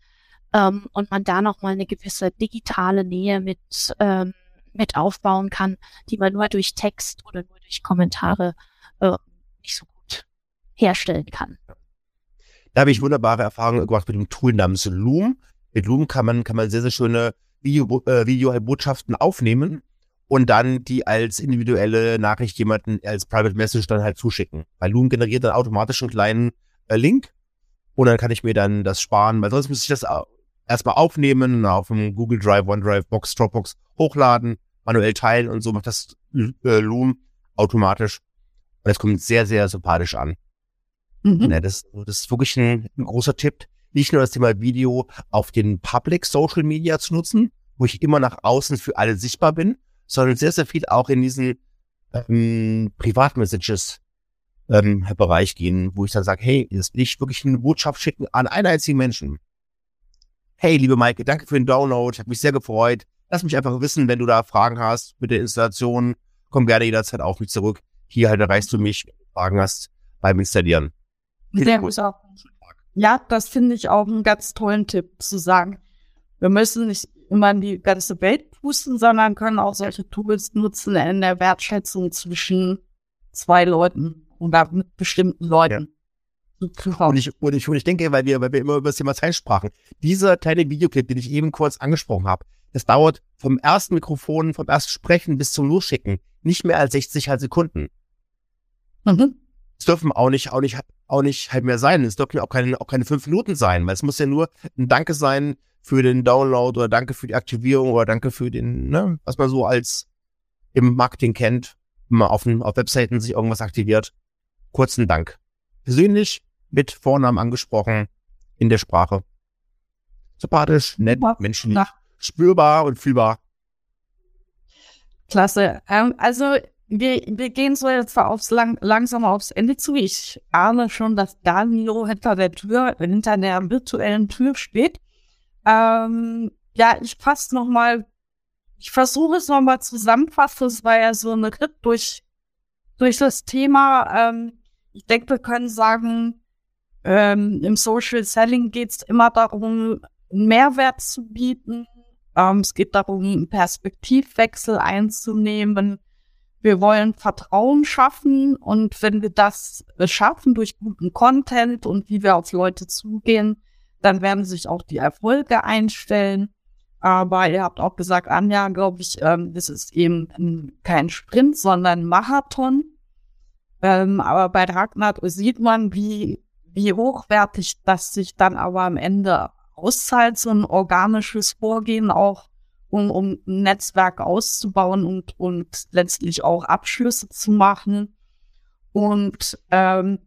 [SPEAKER 3] ähm, und man da nochmal eine gewisse digitale Nähe mit, ähm, mit aufbauen kann, die man nur durch Text oder nur durch Kommentare äh, nicht so gut herstellen kann.
[SPEAKER 4] Da habe ich wunderbare Erfahrungen gemacht mit dem Tool namens Loom. Mit Loom kann man, kann man sehr, sehr schöne Video, äh, Videobotschaften aufnehmen und dann die als individuelle Nachricht jemanden als Private Message dann halt zuschicken. Weil Loom generiert dann automatisch einen kleinen äh, Link und dann kann ich mir dann das sparen, weil sonst müsste ich das erstmal aufnehmen, auf dem Google Drive, OneDrive, Box, Dropbox hochladen, manuell teilen und so macht das äh, Loom automatisch. Und das kommt sehr, sehr sympathisch an. Mhm. Ja, das, das ist wirklich ein, ein großer Tipp. Nicht nur das Thema Video auf den Public Social Media zu nutzen, wo ich immer nach außen für alle sichtbar bin, sondern sehr, sehr viel auch in diesen ähm, Privatmessages ähm, Bereich gehen, wo ich dann sage, hey, jetzt will ich wirklich eine Botschaft schicken an einen einzigen Menschen. Hey, liebe Maike, danke für den Download, hat mich sehr gefreut. Lass mich einfach wissen, wenn du da Fragen hast mit der Installation. Komm gerne jederzeit auf mich zurück. Hier halt erreichst du mich, wenn du Fragen hast beim Installieren.
[SPEAKER 2] Sehr gut. Ja, das finde ich auch einen ganz tollen Tipp zu sagen. Wir müssen nicht immer in die ganze Welt pusten, sondern können auch solche Tools nutzen in der Wertschätzung zwischen zwei Leuten oder mit bestimmten Leuten.
[SPEAKER 4] Ja. Und ich, und, ich, und ich denke, weil wir, weil wir immer über das Thema Zeit sprachen, dieser kleine Videoclip, den ich eben kurz angesprochen habe, das dauert vom ersten Mikrofon, vom ersten Sprechen bis zum Losschicken nicht mehr als 60 halt Sekunden. Mhm. Es dürfen auch nicht, auch nicht, auch nicht halt mehr sein. Es dürfen auch keine, auch keine fünf Minuten sein, weil es muss ja nur ein Danke sein für den Download oder danke für die Aktivierung oder danke für den, ne, was man so als im Marketing kennt, wenn man auf, auf Webseiten sich irgendwas aktiviert. Kurzen Dank. Persönlich mit Vornamen angesprochen in der Sprache. Sympathisch, nett, menschlich, spürbar und fühlbar.
[SPEAKER 2] Klasse. Ähm, also wir, wir gehen so jetzt aufs lang, langsam aufs Ende zu. Ich ahne schon, dass Danilo hinter der Tür, hinter der virtuellen Tür steht. Ähm, ja, ich fasse noch mal, ich versuche es noch mal zusammenfassen. Es war ja so ein Ritt durch, durch das Thema. Ähm, ich denke, wir können sagen, ähm, im Social Selling geht es immer darum, einen Mehrwert zu bieten. Ähm, es geht darum, einen Perspektivwechsel einzunehmen. Wir wollen Vertrauen schaffen und wenn wir das schaffen durch guten Content und wie wir auf Leute zugehen, dann werden sich auch die Erfolge einstellen. Aber ihr habt auch gesagt, Anja, glaube ich, ähm, das ist eben kein Sprint, sondern Marathon. Ähm, aber bei Ragnar sieht man, wie, wie hochwertig das sich dann aber am Ende auszahlt, so ein organisches Vorgehen auch, um, um ein Netzwerk auszubauen und, und letztlich auch Abschlüsse zu machen. Und ähm,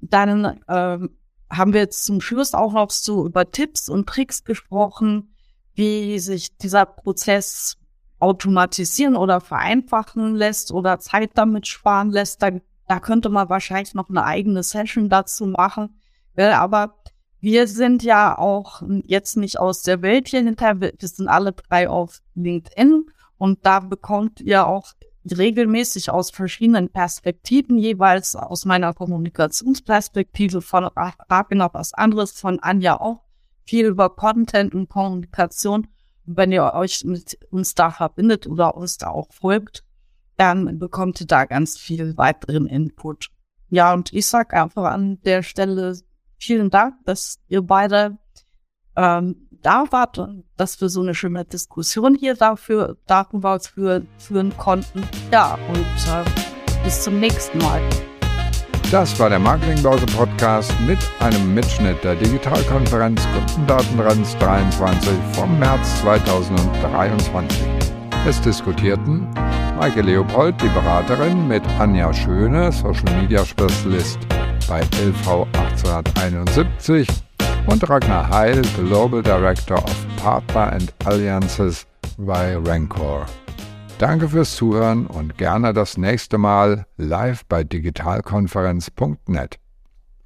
[SPEAKER 2] dann ähm, haben wir jetzt zum Schluss auch noch so über Tipps und Tricks gesprochen, wie sich dieser Prozess automatisieren oder vereinfachen lässt oder Zeit damit sparen lässt. Da, da könnte man wahrscheinlich noch eine eigene Session dazu machen. Aber wir sind ja auch jetzt nicht aus der Welt hier hinter. Wir sind alle drei auf LinkedIn und da bekommt ihr auch regelmäßig aus verschiedenen Perspektiven, jeweils aus meiner Kommunikationsperspektive von Ragnar was anderes, von Anja auch viel über Content und Kommunikation. wenn ihr euch mit uns da verbindet oder uns da auch folgt, dann bekommt ihr da ganz viel weiteren Input. Ja, und ich sag einfach an der Stelle vielen Dank, dass ihr beide ähm, da wart und dass wir so eine schöne Diskussion hier dafür, darüber für, führen konnten. Ja, und äh, bis zum nächsten Mal.
[SPEAKER 1] Das war der Marketingbörse Podcast mit einem Mitschnitt der Digitalkonferenz Kundendatentrends 23 vom März 2023. Es diskutierten Maike Leopold, die Beraterin, mit Anja Schöne, Social Media Spezialist bei LV 1871 und Ragnar Heil, Global Director of Partner and Alliances bei Rancor. Danke fürs Zuhören und gerne das nächste Mal live bei digitalkonferenz.net.